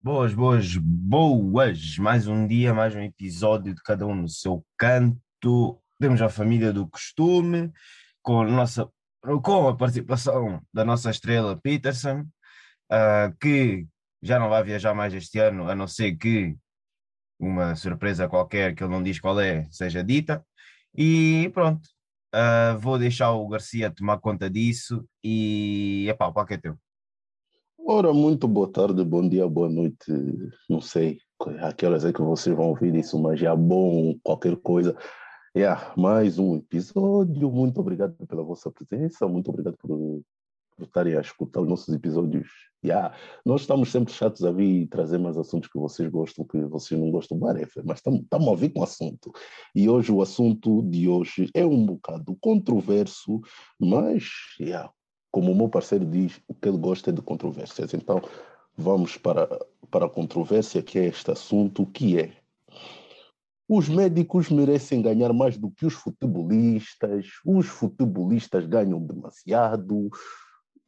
Boas, boas, boas! Mais um dia, mais um episódio de cada um no seu canto. Temos a família do costume, com a, nossa, com a participação da nossa estrela Peterson, uh, que já não vai viajar mais este ano, a não ser que uma surpresa qualquer que ele não diz qual é seja dita. E pronto, uh, vou deixar o Garcia tomar conta disso e epá, o palco é teu. Ora, muito boa tarde, bom dia, boa noite, não sei a que horas é que vocês vão ouvir isso, mas já bom, qualquer coisa. Yeah, mais um episódio, muito obrigado pela vossa presença, muito obrigado por, por estarem a escutar os nossos episódios. Yeah, nós estamos sempre chatos a vir trazer mais assuntos que vocês gostam, que vocês não gostam, mas estamos a vir com assunto. E hoje o assunto de hoje é um bocado controverso, mas yeah, como o meu parceiro diz, o que ele gosta é de controvérsias. Então, vamos para, para a controvérsia, que é este assunto, que é os médicos merecem ganhar mais do que os futebolistas, os futebolistas ganham demasiado,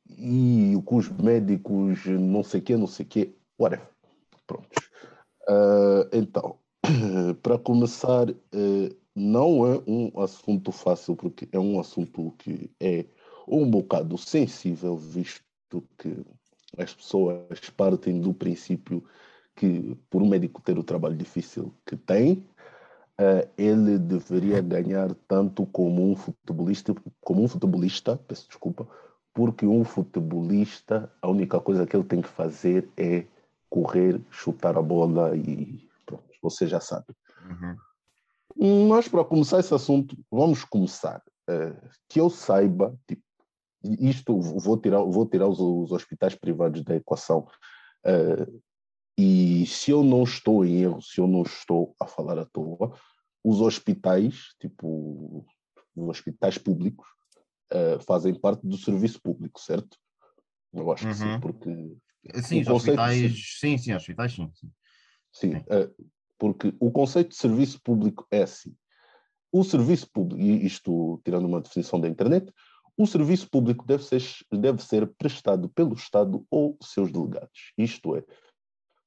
e os médicos não sei o quê, não sei o quê, whatever. Pronto. Uh, então, para começar, uh, não é um assunto fácil, porque é um assunto que é um bocado sensível, visto que as pessoas partem do princípio que, por um médico ter o trabalho difícil que tem, uh, ele deveria ganhar tanto como um futebolista, como um futebolista, peço desculpa, porque um futebolista, a única coisa que ele tem que fazer é correr, chutar a bola e pronto, você já sabe. Uhum. Mas para começar esse assunto, vamos começar. Uh, que eu saiba, tipo, isto vou tirar, vou tirar os, os hospitais privados da equação. Uh, e se eu não estou em erro, se eu não estou a falar à toa, os hospitais, tipo, os hospitais públicos, uh, fazem parte do serviço público, certo? Eu acho uhum. que sim, uhum. porque. Sim, os hospitais, de... sim, sim, hospitais, sim. Sim, sim uh, porque o conceito de serviço público é assim. O serviço público, e isto tirando uma definição da internet, o serviço público deve ser, deve ser prestado pelo Estado ou seus delegados. Isto é,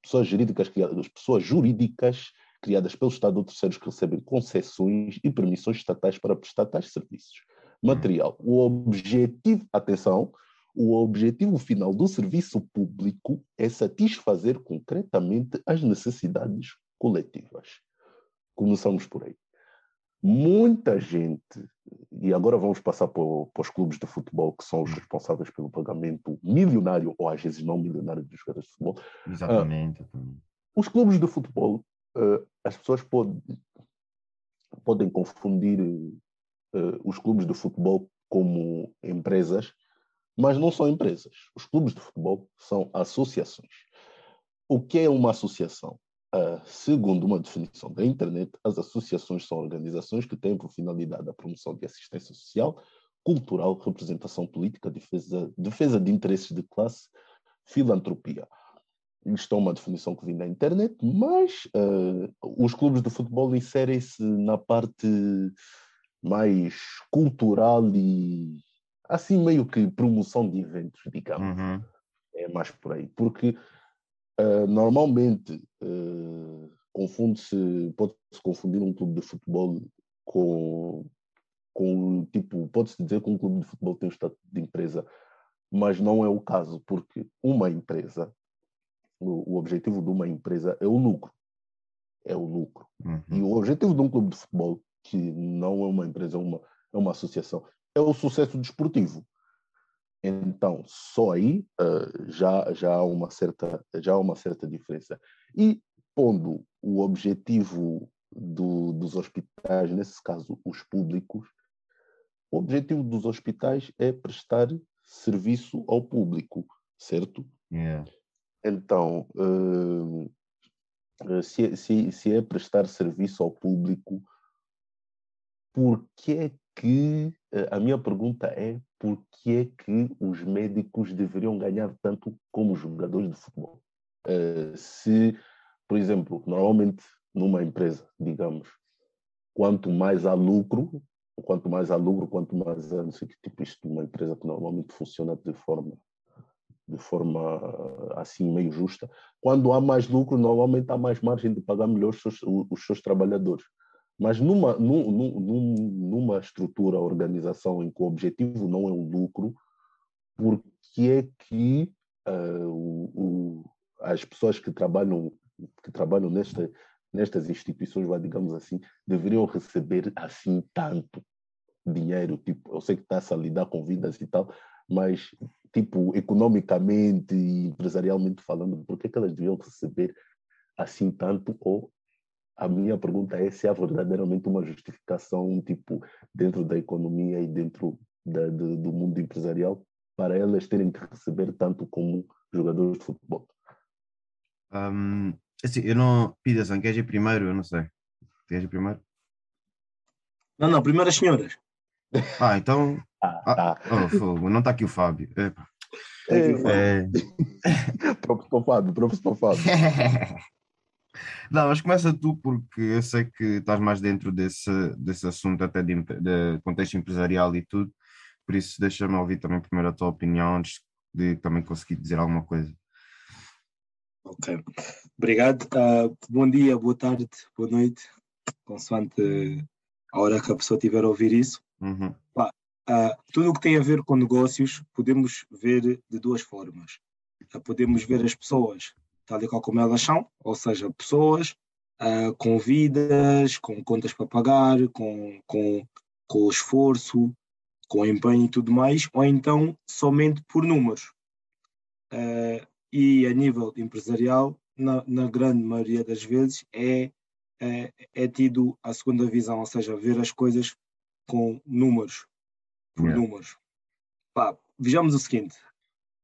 pessoas jurídicas criadas, pessoas jurídicas criadas pelo Estado ou terceiros que recebem concessões e permissões estatais para prestar tais serviços. Material. O objetivo, atenção, o objetivo final do serviço público é satisfazer concretamente as necessidades coletivas. Começamos por aí muita gente, e agora vamos passar para, para, os clubes de futebol, que são os responsáveis pelo pagamento milionário, ou às vezes não milionário, dos jogadores de futebol. Exatamente. Uh, os clubes de futebol, uh, as pessoas podem, podem confundir uh, os clubes de futebol como empresas, mas não são empresas. Os clubes de futebol são associações. O que é uma associação? Uh, segundo uma definição da internet, as associações são organizações que têm por finalidade a promoção de assistência social, cultural, representação política, defesa, defesa de interesses de classe, filantropia. Isto é uma definição que vem da internet, mas uh, os clubes de futebol inserem-se na parte mais cultural e assim meio que promoção de eventos, digamos. Uhum. É mais por aí. Porque Uh, normalmente uh, confunde-se, pode-se confundir um clube de futebol com, com tipo, pode-se dizer que um clube de futebol tem o estatuto de empresa, mas não é o caso, porque uma empresa, o, o objetivo de uma empresa é o lucro. É o lucro. Uhum. E o objetivo de um clube de futebol, que não é uma empresa, é uma, é uma associação, é o sucesso desportivo. Então, só aí uh, já, já, há uma certa, já há uma certa diferença. E pondo o objetivo do, dos hospitais, nesse caso os públicos, o objetivo dos hospitais é prestar serviço ao público, certo? Yeah. Então, uh, se, se, se é prestar serviço ao público, por que é que a minha pergunta é por que é que os médicos deveriam ganhar tanto como os jogadores de futebol? Uh, se, por exemplo, normalmente numa empresa, digamos, quanto mais há lucro, quanto mais há lucro, quanto mais há, não sei que tipo, isto uma empresa que normalmente funciona de forma de forma assim meio justa. Quando há mais lucro, normalmente há mais margem de pagar melhor os seus, os seus trabalhadores. Mas numa, num, num, numa estrutura, organização em que o objetivo não é o lucro, por que é que uh, o, o, as pessoas que trabalham, que trabalham nesta, nestas instituições, digamos assim, deveriam receber assim tanto dinheiro? Tipo, eu sei que está-se a lidar com vidas e tal, mas tipo, economicamente e empresarialmente falando, por que, que elas deviam receber assim tanto? Ou a minha pergunta é se há verdadeiramente uma justificação, tipo, dentro da economia e dentro da, de, do mundo empresarial para elas terem que receber tanto como jogadores de futebol. Um, assim, eu não. Peterson, queres ir primeiro? Eu não sei. Queres ir primeiro? Não, não, primeiro as senhoras. Ah, então. Ah, tá. oh, não está aqui o Fábio. Epa. É, é... Fábio, professor Fábio. Não, mas começa tu, porque eu sei que estás mais dentro desse, desse assunto, até de, de contexto empresarial e tudo, por isso deixa-me ouvir também primeiro a tua opinião, antes de também conseguir dizer alguma coisa. Ok, obrigado. Uh, bom dia, boa tarde, boa noite, consoante a hora que a pessoa tiver a ouvir isso. Uhum. uh, tudo o que tem a ver com negócios podemos ver de duas formas. Uh, podemos ver as pessoas tal e qual como elas são, ou seja, pessoas uh, com vidas, com contas para pagar, com, com, com esforço, com empenho e tudo mais, ou então somente por números. Uh, e a nível empresarial, na, na, grande maioria das vezes, é, é, é, tido a segunda visão, ou seja, ver as coisas com números, por yeah. números. Pá, vejamos o seguinte,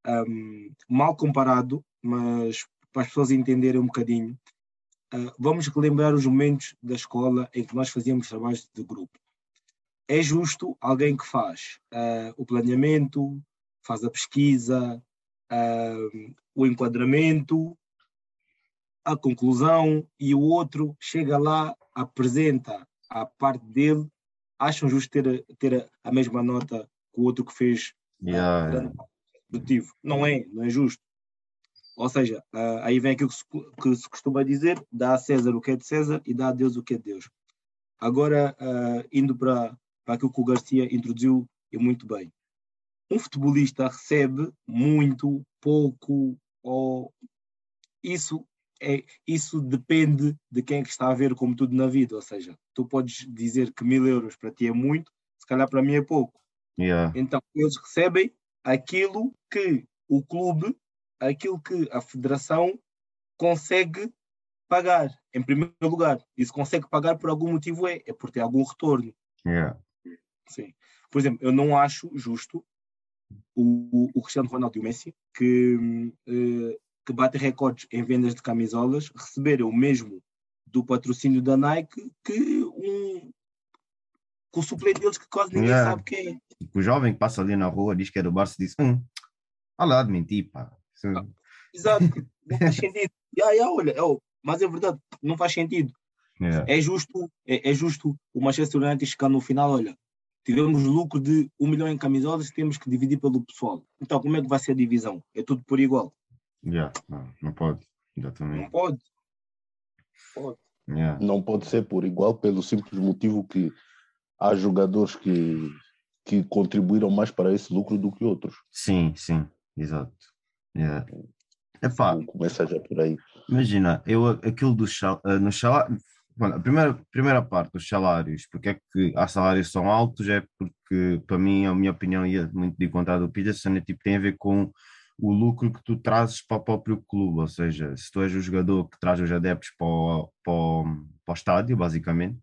um, mal comparado, mas para as pessoas entenderem um bocadinho, uh, vamos relembrar os momentos da escola em que nós fazíamos trabalhos de grupo. É justo alguém que faz uh, o planeamento, faz a pesquisa, uh, o enquadramento, a conclusão, e o outro chega lá, apresenta a parte dele, acham justo ter, ter a, mesma nota que o outro que fez yeah. produtivo. Não é, não é justo. Ou seja, uh, aí vem aquilo que se, que se, costuma dizer: dá a César o que é de César e dá a Deus o que é de Deus. Agora, uh, indo para, para aquilo que o Garcia introduziu e muito bem. Um futebolista recebe muito, pouco, ou isso é, isso depende de quem é que está a ver como tudo na vida. Ou seja, tu podes dizer que mil euros para ti é muito, se calhar para mim é pouco. Yeah. Então, eles recebem aquilo que o clube aquilo que a federação consegue pagar, em primeiro lugar. E se consegue pagar por algum motivo é, é por ter algum retorno. Yeah. Sim. Por exemplo, eu não acho justo o, o Cristiano Ronaldo e o Messi, que, uh, que batem recordes em vendas de camisolas, receberem o mesmo do patrocínio da Nike que um com o suplente deles que quase ninguém yeah. sabe quem é. O jovem que passa ali na rua diz que é do Barça e diz: hum, olha lá de mentir, pá. Ah, exato, não faz sentido. yeah, yeah, olha, oh, mas é verdade, não faz sentido. Yeah. É justo, é, é, justo o Manchester United chegar no final, olha, tivemos lucro de um milhão em camisolas, temos que dividir pelo pessoal. Então, como é que vai ser a divisão? É tudo por igual. Yeah. Não, não pode, exatamente. Não pode. Pode. Yeah. Não pode ser por igual, pelo simples motivo que há jogadores que, que contribuíram mais para esse lucro do que outros. Sim, sim. Exato. Yeah. Epá, começa já por aí. Imagina, eu aquilo do uh, no salário, bueno, a primeira, primeira parte dos salários, porque é que há salários são altos, é porque para mim, a minha opinião ia muito de encontrar do Peterson, é, tipo, tem a ver com o lucro que tu trazes para o próprio clube, ou seja, se tu és o jogador que traz os adeptos para o, para o, para o estádio, basicamente,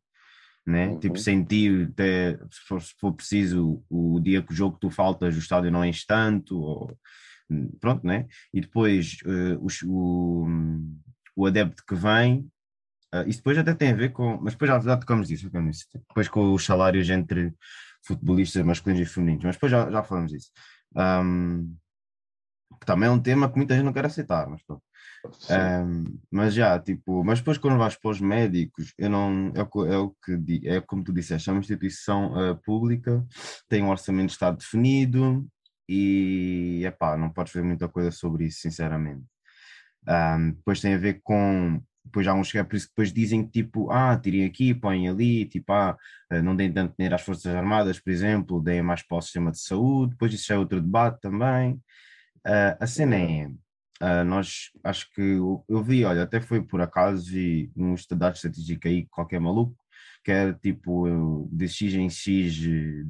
né? Uhum. Tipo, sentir até, se for, se for preciso, o dia que o jogo tu faltas, o estádio não enche tanto, ou pronto, né? E depois uh, o, o adepto que vem, uh, isso depois até tem a ver com, mas depois já, tocamos disso, depois com os salários entre futebolistas masculinos e femininos, mas depois já, já falamos disso. Um, também é um tema que muita gente não quer aceitar, mas pronto. Um, mas já, tipo, mas depois quando vais para os médicos, eu não, é o, é o que é como tu disseste, é uma instituição uh, pública, tem um orçamento de Estado definido, e epá, não podes fazer muita coisa sobre isso, sinceramente. Um, depois tem a ver com. Depois há uns que é por isso que depois dizem que tipo, ah, tirem aqui, põem ali, tipo, ah, não deem tanto dinheiro às Forças Armadas, por exemplo, deem mais para o sistema de saúde, depois isso já é outro debate também. Uh, a cena é, uh, nós acho que eu, eu, vi, olha, até foi por acaso, vi um estudado estatística aí, qualquer maluco, que é tipo de X em X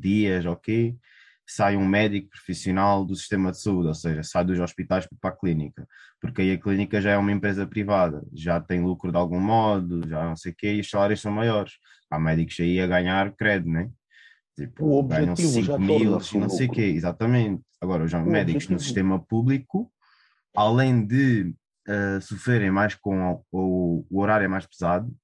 dias, ok? Sai um médico profissional do sistema de saúde, ou seja, sai dos hospitais para a clínica, porque aí a clínica já é uma empresa privada, já tem lucro de algum modo, já não sei o quê, e os salários são maiores. Há médicos aí a ganhar crédito, né? Tipo, o ganham 5 mil, não sei o quê, exatamente. Agora, os médicos objetivo. no sistema público, além de uh, sofrerem mais com o, o, o horário é mais pesado,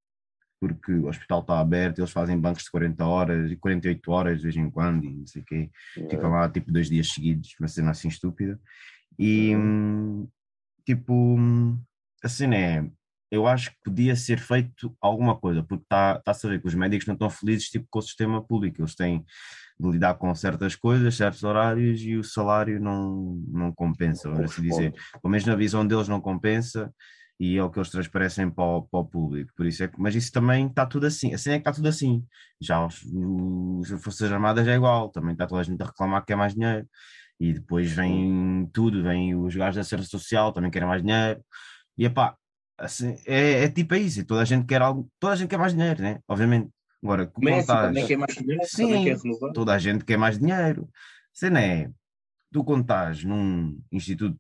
porque o hospital está aberto, eles fazem bancos de 40 horas e 48 horas de vez em quando, e não sei o quê. É. Ficam lá tipo dois dias seguidos, uma cena assim estúpida. E uhum. tipo, a cena é, eu acho que podia ser feito alguma coisa, porque está tá a saber que os médicos não estão felizes tipo, com o sistema público, eles têm de lidar com certas coisas, certos horários e o salário não, não compensa, vamos assim dizer. Pelo menos na visão deles não compensa e é o que eles transparecem para o, para o público. Por isso é que, mas isso também está tudo assim. Assim é que está tudo assim. Já os, os Forças Armadas é igual, também está toda a gente a reclamar que quer mais dinheiro. E depois vem tudo, vem os gajos da Segurança Social, também querem mais dinheiro. E epá, assim, é, é tipo isso, e toda a gente quer algo, toda a gente quer mais dinheiro, né? Obviamente. Agora, como Messi também quer mais dinheiro, Sim, quer toda a gente quer mais dinheiro. Não é, tu quando estás num instituto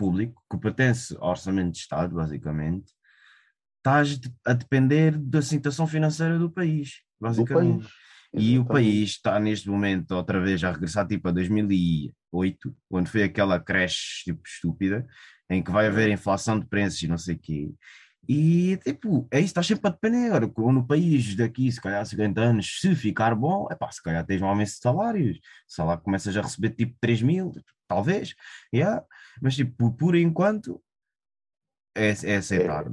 público, que pertence ao orçamento de Estado, basicamente, estás a depender da situação financeira do país, basicamente. Do país. E o país está neste momento outra vez a regressar tipo a 2008, quando foi aquela creche tipo estúpida, em que vai haver inflação de preços e não sei o quê. E tipo, é isso, estás sempre a depender. Agora, no país daqui, se calhar 50 anos, se ficar bom, é pá, se calhar tens um aumento de salários. O salário começas a receber tipo 3 mil, talvez, yeah. Mas tipo, por enquanto é, é aceitar, é,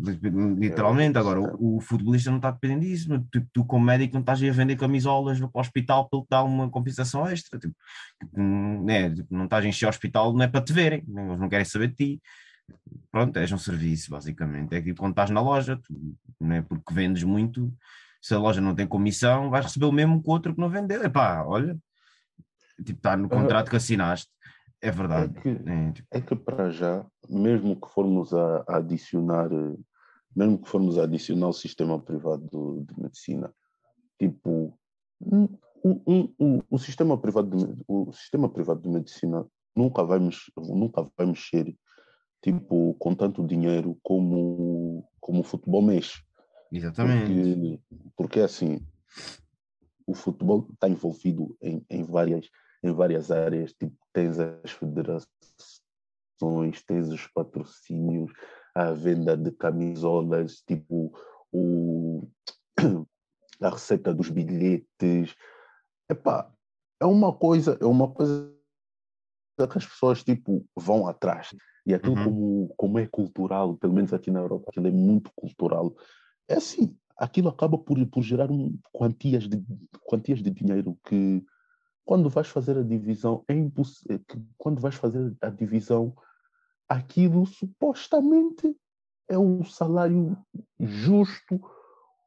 literalmente. É Agora, o, o, futebolista não está dependendo disso, mas tu, tu, como médico não estás a vender camisolas para o hospital para ele dar uma compensação extra, tipo, né, não estás a encher o hospital, não é para te verem, né, eles não querem saber de ti. Pronto, és um serviço, basicamente. É tipo quando estás na loja, tu, não é porque vendes muito, se a loja não tem comissão, vais receber o mesmo que o outro que não vendeu. Epá, olha, tipo, está no contrato que assinaste. É verdade. É que, é, tipo... é que para já, mesmo que formos a, a, adicionar, mesmo que formos a adicionar o sistema privado de medicina, tipo, um, um, um, o sistema privado de, o sistema privado de medicina nunca vai mexer, nunca vai mexer tipo com tanto dinheiro como como o futebol mexe. Exatamente. Porque, porque assim, o futebol está envolvido em, em várias em várias áreas, tipo, tens as federações, tens os patrocínios, a venda de camisolas, tipo, o, a receita dos bilhetes. Epá, é uma coisa, é uma coisa que as pessoas tipo vão atrás. E aquilo uhum. como, como é cultural, pelo menos aqui na Europa, aquilo é muito cultural. É assim, aquilo acaba por, por gerar um, quantias, de, quantias de dinheiro que quando vais fazer a divisão, é. É quando vais fazer a divisão, aquilo supostamente é um salário justo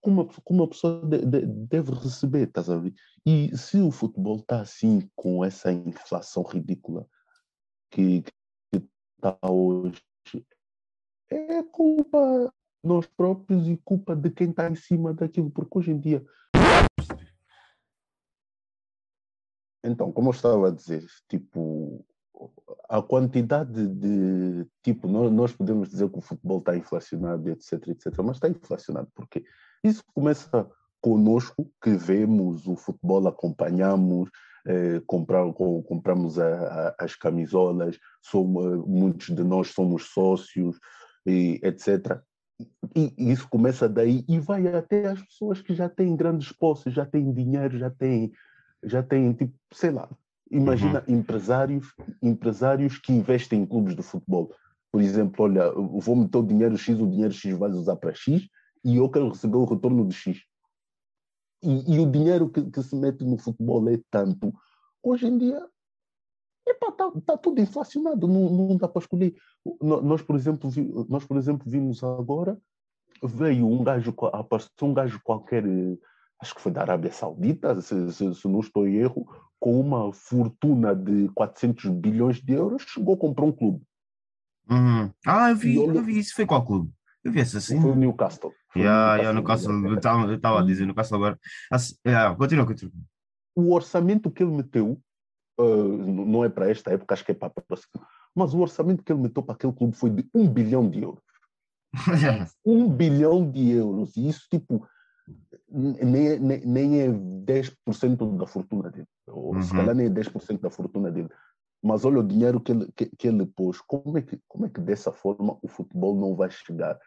que uma, uma pessoa de, de, deve receber, estás a ver? E se o futebol está assim, com essa inflação ridícula que está hoje, é culpa nós próprios e culpa de quem está em cima daquilo, porque hoje em dia Então, como eu estava a dizer, tipo, a quantidade de, tipo, nós, podemos dizer que o futebol está inflacionado, etc, etc, mas está inflacionado porque isso começa conosco que vemos o futebol, acompanhamos, eh, comprar, compramos a, a, as camisolas, somos, muitos de nós somos sócios, e, etc. E, e isso começa daí e vai até as pessoas que já têm grandes posses, já têm dinheiro, já têm já têm, tipo, sei lá, imagina uhum. empresários, empresários que investem em clubes de futebol. Por exemplo, olha, vou meter o dinheiro X, o dinheiro X vai usar para X e eu quero receber o retorno de X. E, e o dinheiro que, que, se mete no futebol é tanto. Hoje em dia, Epá, tá, tá tudo inflacionado, não, não dá para escolher. Nós, por exemplo, vi, nós, por exemplo, vimos agora, veio um gajo, apareceu um gajo qualquer, acho que foi da Arábia Saudita, se, se, se não estou em erro, com uma fortuna de 400 bilhões de euros, chegou a comprar um clube. Uhum. Ah, eu vi, eu, eu vi isso. Foi qual clube? Eu vi essa assim. Foi o Newcastle. Foi yeah, yeah, Newcastle. Eu estava a dizer Newcastle agora. Assim, yeah, continua, continua. O orçamento que ele meteu, uh, não é para esta época, acho que é para a próxima, mas o orçamento que ele meteu para aquele clube foi de um bilhão de euros. um bilhão de euros. E isso, tipo, nem, nem, nem é 10% da fortuna dele. Ou uhum. se calhar nem é 10% da fortuna dele. Mas olha o dinheiro que ele, que, que ele pôs. Como é que, como é que dessa forma o futebol não vai chegar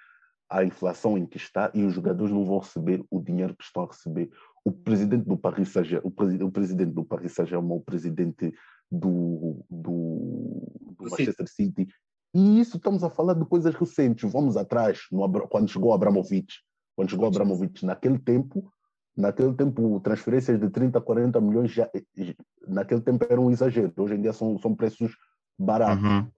à inflação em que está e os jogadores não vão receber o dinheiro que estão a receber? O presidente do Paris Saint-Germain, o, o, presidente do Paris Saint-Germain, o presidente do, do, do Manchester City. E isso estamos a falar de coisas recentes. Vamos atrás, no, quando chegou Abramovich. Quando chegou Abramovich, naquele tempo, Naquele tempo, transferências de 30, 40 milhões, já, naquele tempo era um exagero. Hoje em dia são, são preços baratos. Uhum.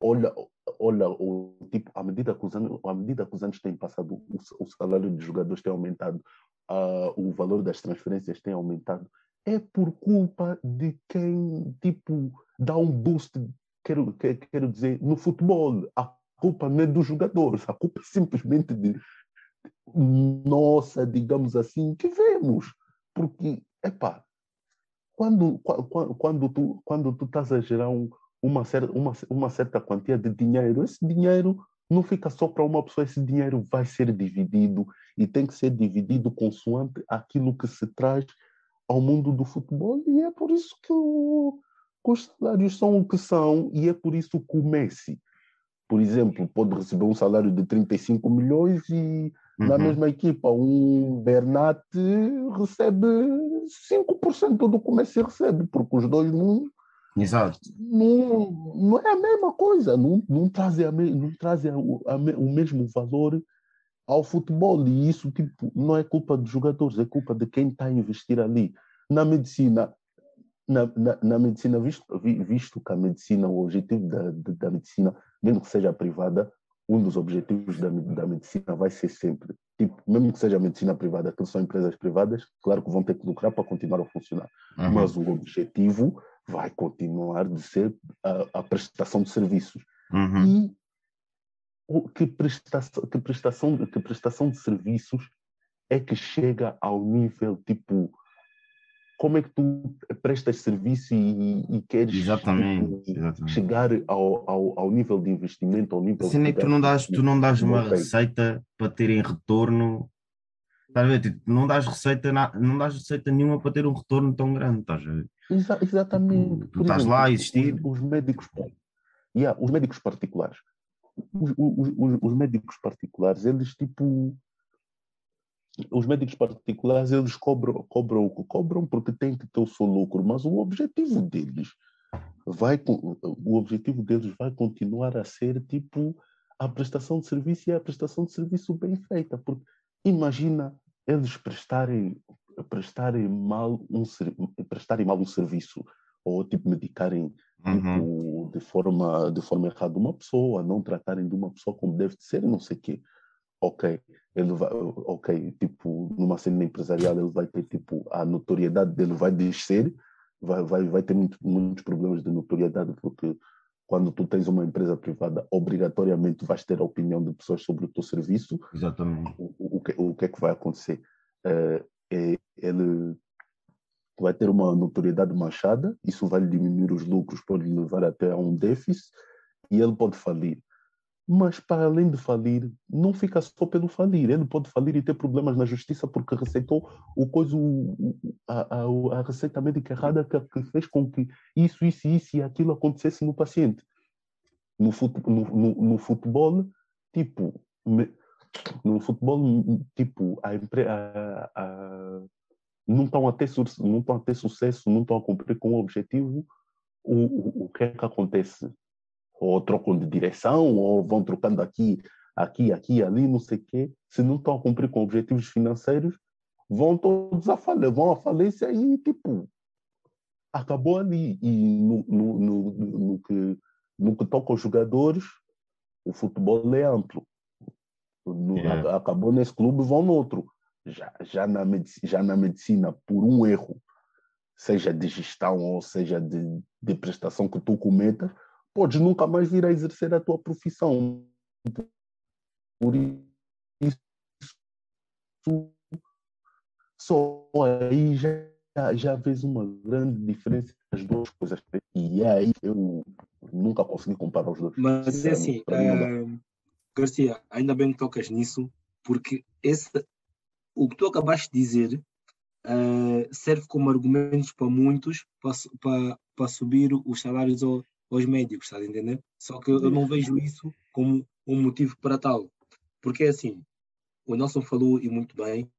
Olha, olha o tipo, à medida que os anos, à medida que os anos têm passado, o, o salário dos jogadores tem aumentado, uh, o valor das transferências tem aumentado. É por culpa de quem, tipo, dá um boost, quero, quero dizer, no futebol. A culpa não é dos jogadores, a culpa é simplesmente de, nossa, digamos assim, que vemos. Porque, epá, quando, quando, quando, tu, quando tu estás a gerar um, uma, certa, uma, uma certa quantia de dinheiro, esse dinheiro não fica só para uma pessoa, esse dinheiro vai ser dividido e tem que ser dividido consoante aquilo que se traz ao mundo do futebol e é por isso que, o, que os salários são o que são e é por isso que o Messi, por exemplo, pode receber um salário de 35 milhões e Uhum. Na mesma equipa, um Bernat recebe 5% do que o Messi recebe, porque os dois não, Exato. não, não é a mesma coisa, não, não trazem, a não trazem a, a, o mesmo valor ao futebol. E isso tipo, não é culpa dos jogadores, é culpa de quem está a investir ali. Na medicina, na, na, na, medicina, visto, visto que a medicina, o objetivo da, da medicina, mesmo que seja privada, um dos objetivos da, da medicina vai ser sempre, tipo, mesmo que seja medicina privada, que são empresas privadas, claro que vão ter que lucrar para continuar a funcionar, uhum. mas o objetivo vai continuar de ser a, a prestação de serviços. Uhum. E o, que, prestação, que, prestação, que prestação de serviços é que chega ao nível, tipo, como é que tu prestas serviço e, e queres exatamente, tipo, exatamente. chegar ao, ao, ao, nível de investimento, ao nível Sim, é que tu não dás, tu não dás uma receita para terem retorno. Estás a ver? Tipo, não dás receita, não dás receita nenhuma para ter um retorno tão grande, estás a ver? Exa exatamente. Tu, tu estás exemplo, lá a existir. Os, os médicos, yeah, os médicos particulares. Os, os, os médicos particulares, eles tipo os médicos particulares eles cobram, cobram, cobram porque têm que ter o seu lucro, mas o objetivo deles vai, o objetivo deles vai continuar a ser tipo a prestação de serviço e a prestação de serviço bem feita, porque imagina eles prestarem prestarem mal um prestarem mal um serviço ou tipo medicarem uhum. tipo, de forma de forma errada uma pessoa, não tratarem de uma pessoa como deve ser, não sei quê ok, ele vai, ok, tipo, numa cena empresarial ele vai ter, tipo, a notoriedade dele vai descer, vai, vai, vai ter muito, muitos problemas de notoriedade, porque quando tu tens uma empresa privada, obrigatoriamente vais ter a opinião de pessoas sobre o teu serviço. Exatamente. O, o, que, o que é que vai acontecer? É, é, ele vai ter uma notoriedade manchada, isso vai diminuir os lucros, pode levar até a um déficit, e ele pode falir. Mas, para além de falir, não fica só pelo falir. Ele pode falir e ter problemas na justiça porque receitou o coisa, a, a, a receita médica errada que, fez com que isso, isso, isso e aquilo acontecesse no paciente. No, fute, no, no, no futebol, tipo, me, no futebol, tipo, a, a, a, não, estão a ter, não estão a ter sucesso, não estão a cumprir com o objetivo, o, o, o que é que acontece? Ou trocam de direção, ou vão trocando aqui, aqui, aqui, ali, não sei o quê. Se não estão a cumprir com objetivos financeiros, vão todos a falência, vão à falência e, tipo, acabou ali. E no, no, no, no, que, no que toca aos jogadores, o futebol é amplo. No, yeah. Acabou nesse clube, vão no outro. Já, já, na medicina, já na medicina, por um erro, seja de gestão ou seja de, de prestação que tu cometas, podes nunca mais vir a exercer a tua profissão. Por isso, só aí já, já vês uma grande diferença das duas coisas. E é aí eu nunca consegui comparar os dois. Mas é assim, uh, Garcia, ainda bem que tocas nisso, porque esse, o que tu acabaste de dizer uh, serve como argumentos para muitos para, para, para subir os salários ao, aos médicos, estás a entender? Só que eu não vejo isso como um motivo para tal. Porque é assim, o Nelson falou e muito bem,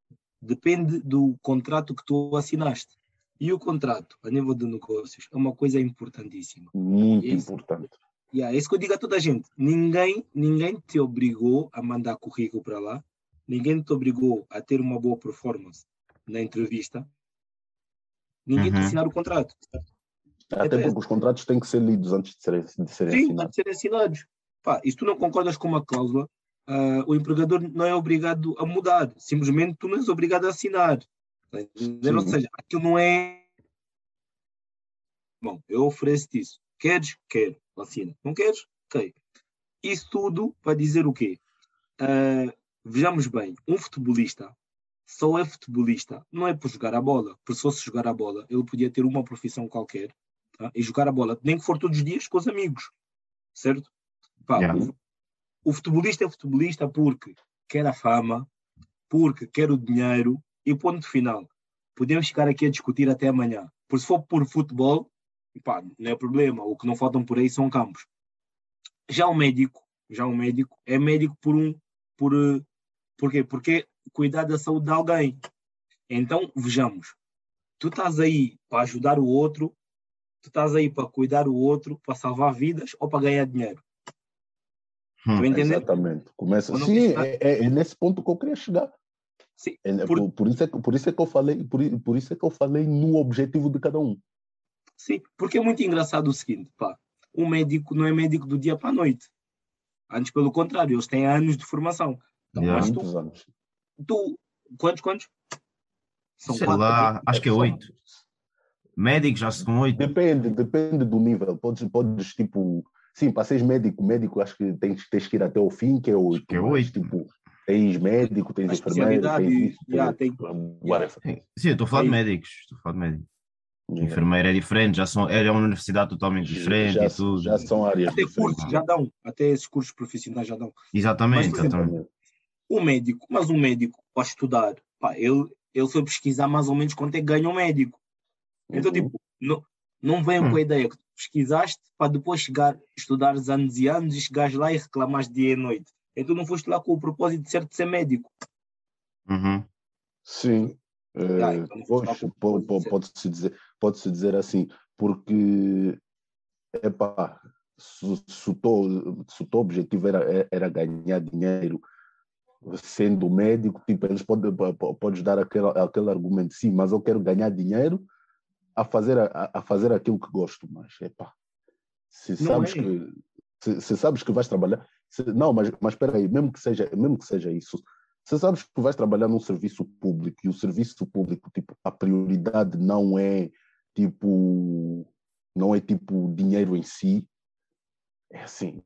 depende do contrato que tu assinaste. E o contrato, a nível de negócios, é uma coisa importantíssima. Muito é importante. Yeah, é isso que eu digo a toda a gente. Ninguém, ninguém te obrigou a mandar currículo para lá. Ninguém te obrigou a ter uma boa performance na entrevista. Ninguém uhum. te assinar o contrato. Até porque os contratos têm que ser lidos antes de serem, de serem Sim, assinados. antes de serem assinados. Pá, e se tu não concordas com uma cláusula, uh, o empregador não é obrigado a mudar. Simplesmente tu não és obrigado a assinar. Ou seja, aquilo não é. Bom, eu ofereço-te isso. Queres? Quero. Assina. Não queres? Ok. Isso tudo para dizer o quê? Uh, vejamos bem, um futebolista só é futebolista, não é por jogar a bola. Porque se fosse jogar a bola, ele podia ter uma profissão qualquer tá? e jogar a bola, nem que for todos os dias com os amigos. Certo? Pá, yeah. o, o futebolista é futebolista porque quer a fama, porque quer o dinheiro e ponto final. Podemos ficar aqui a discutir até amanhã. Por se for por futebol, pá, não é problema. O que não faltam por aí são campos. Já o médico, já o médico é médico por um, por, por quê? Porque cuidar da saúde de alguém. Então, vejamos, tu estás aí para ajudar o outro, tu estás aí para cuidar o outro, para salvar vidas ou para ganhar dinheiro. Hum, exatamente. Começa. Sim, é, é, é, nesse ponto que eu queria chegar. Sim, é, por... Por, por, isso é, por isso é que eu falei, por, por isso é que eu falei no objetivo de cada um. Sim, porque é muito engraçado o seguinte, pá, um médico não é médico do dia para a noite. Antes, pelo contrário, eles têm anos de formação. Então, yeah. Tu, anos. Tu, quantos, quantos? São Sei quatro, lá, acho que é oito. Médicos já são oito. Depende, depende do nível. Podes, podes tipo, Sim, para seres médico, médico acho que tens, tens que ir até o fim, que é oito. Que é oito. Tipo, tens médico, tens enfermeiro, tens isso, yeah, tem... Sim, eu estou a falar de médicos. Estou a falar de médicos. Yeah. Enfermeiro é diferente, já são, é uma universidade totalmente diferente já, e tudo. Já são áreas até cursos já dão, até esses cursos profissionais já dão. Exatamente, mas, exatamente. Exemplo, o médico, mas um médico para estudar, pá, ele, ele foi pesquisar mais ou menos quanto é que ganha um médico. Então, uhum. tipo, não, não venham hum. com a ideia que tu pesquisaste para depois chegar, estudares anos e anos e chegares lá e reclamares dia e noite. Então não foste lá com o propósito de ser, de ser médico. Uhum. Sim. Ah, então pode-se pode dizer, pode dizer assim, porque epá, se, se, o teu, se o teu objetivo era, era ganhar dinheiro sendo médico, tipo, eles podem pode dar aquele, aquele argumento, sim, mas eu quero ganhar dinheiro a fazer, a, a fazer aquilo que gosto, mas epá, se sabes é. que se, se, sabes que vais trabalhar, se, não, mas mas espera aí, mesmo que seja mesmo que seja isso, se sabes que vais trabalhar num serviço público e o serviço público tipo a prioridade não é tipo não é tipo dinheiro em si, é assim.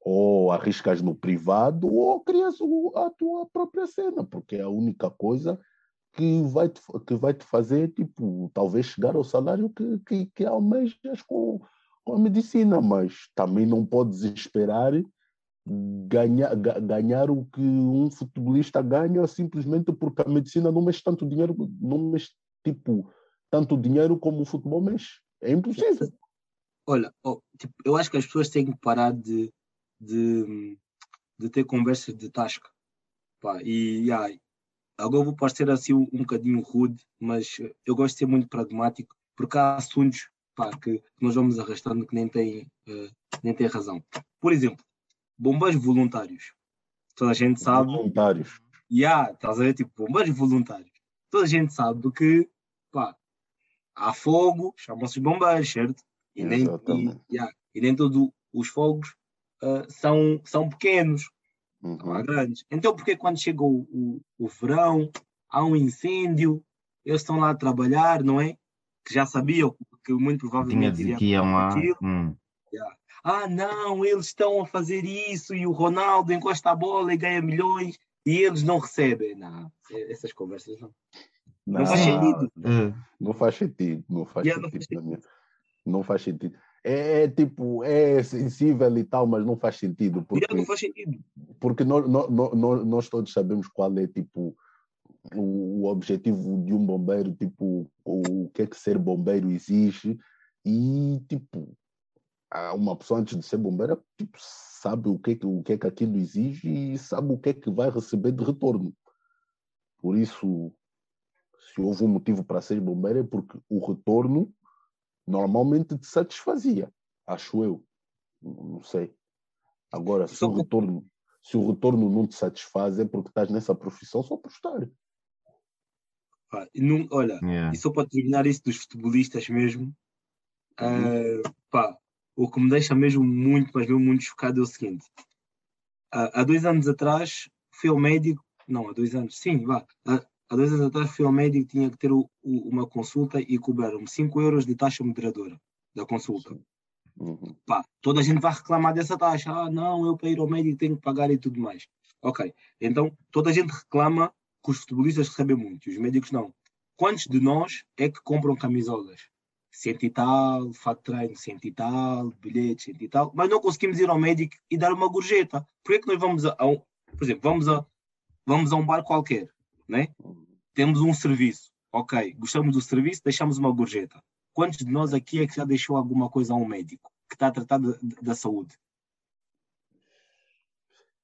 Ou arriscas no privado ou crias a tua própria cena, porque é a única coisa que vai te, que vai te fazer, tipo, talvez chegar ao salário que, que, que almejas com, com a medicina, mas também não podes esperar ganhar, ganhar o que um futebolista ganha simplesmente porque a medicina não mexe tanto dinheiro, não mexe, tipo, tanto dinheiro como o futebol mexe. É impossível. Olha, oh, tipo, eu acho que as pessoas têm que parar de, de, de ter conversas de tasca. Pá, e, yeah, Agora vou parecer assim um, um bocadinho rude, mas eu gosto de ser muito pragmático, porque há assuntos pá, que nós vamos arrastando que nem têm, uh, nem têm razão. Por exemplo, bombeiros voluntários. Toda a gente sabe. Voluntários. E há, estás a ver, tipo, bombeiros voluntários. Toda a gente sabe que, pá, há fogo, chamam-se bombeiros, certo? E nem, e, yeah, e nem todos os fogos uh, são, são pequenos, uhum. há grandes. Então, porque quando chega o, o, o, verão, há um incêndio, eles estão lá a trabalhar, não é? Que já sabiam que muito provavelmente Tinha, iam lá. Hum. Yeah. Ah, não, eles estão a fazer isso e o Ronaldo encosta a bola e ganha milhões e eles não recebem. Não, essas conversas não. Não, não faz sentido. Hum. Não faz sentido. Não faz yeah, sentido. Não faz sentido. Não faz sentido. É, é, tipo, é sensível e tal, mas não faz sentido. Porque, não faz sentido. Porque nós, nós, nós, nós todos sabemos qual é tipo o, o objetivo de um bombeiro, tipo, o que é que ser bombeiro exige. E tipo, uma pessoa antes de ser bombeiro tipo, sabe o que, é que, o que é que aquilo exige e sabe o que é que vai receber de retorno. Por isso, se houve um motivo para ser bombeiro é porque o retorno normalmente te satisfazia, acho eu. Não sei. Agora, se o retorno, se o retorno não te satisfaz, é porque estás nessa profissão só por estar. Ah, não, olha, yeah. e só para terminar isso dos futebolistas mesmo, uhum. uh, pá, o que me deixa mesmo muito, mas mesmo muito chocado é o seguinte: uh, há dois anos atrás fui ao médico, não, há dois anos, sim, vá, há dois anos atrás fui ao médico e tinha que ter o, o, uma consulta e cobraram-me 5 euros de taxa moderadora da consulta. Uhum. Pá, toda a gente vai reclamar dessa taxa. Ah, não, eu para ir ao médico tenho que pagar e tudo mais. Ok, então toda a gente reclama que os futebolistas recebem muito, os médicos não. Quantos de nós é que compram camisolas? Cento e tal, fato treino, cento e tal, bilhetes, cento e tal, mas não conseguimos ir ao médico e dar uma gorjeta. Por que, que nós vamos a, a um, por exemplo, vamos a, vamos a um bar qualquer, né? Temos um serviço, ok, gostamos do serviço, deixamos uma gorjeta. Quantos de nós aqui é que já deixou alguma coisa a um médico que está a tratar de, de, da saúde?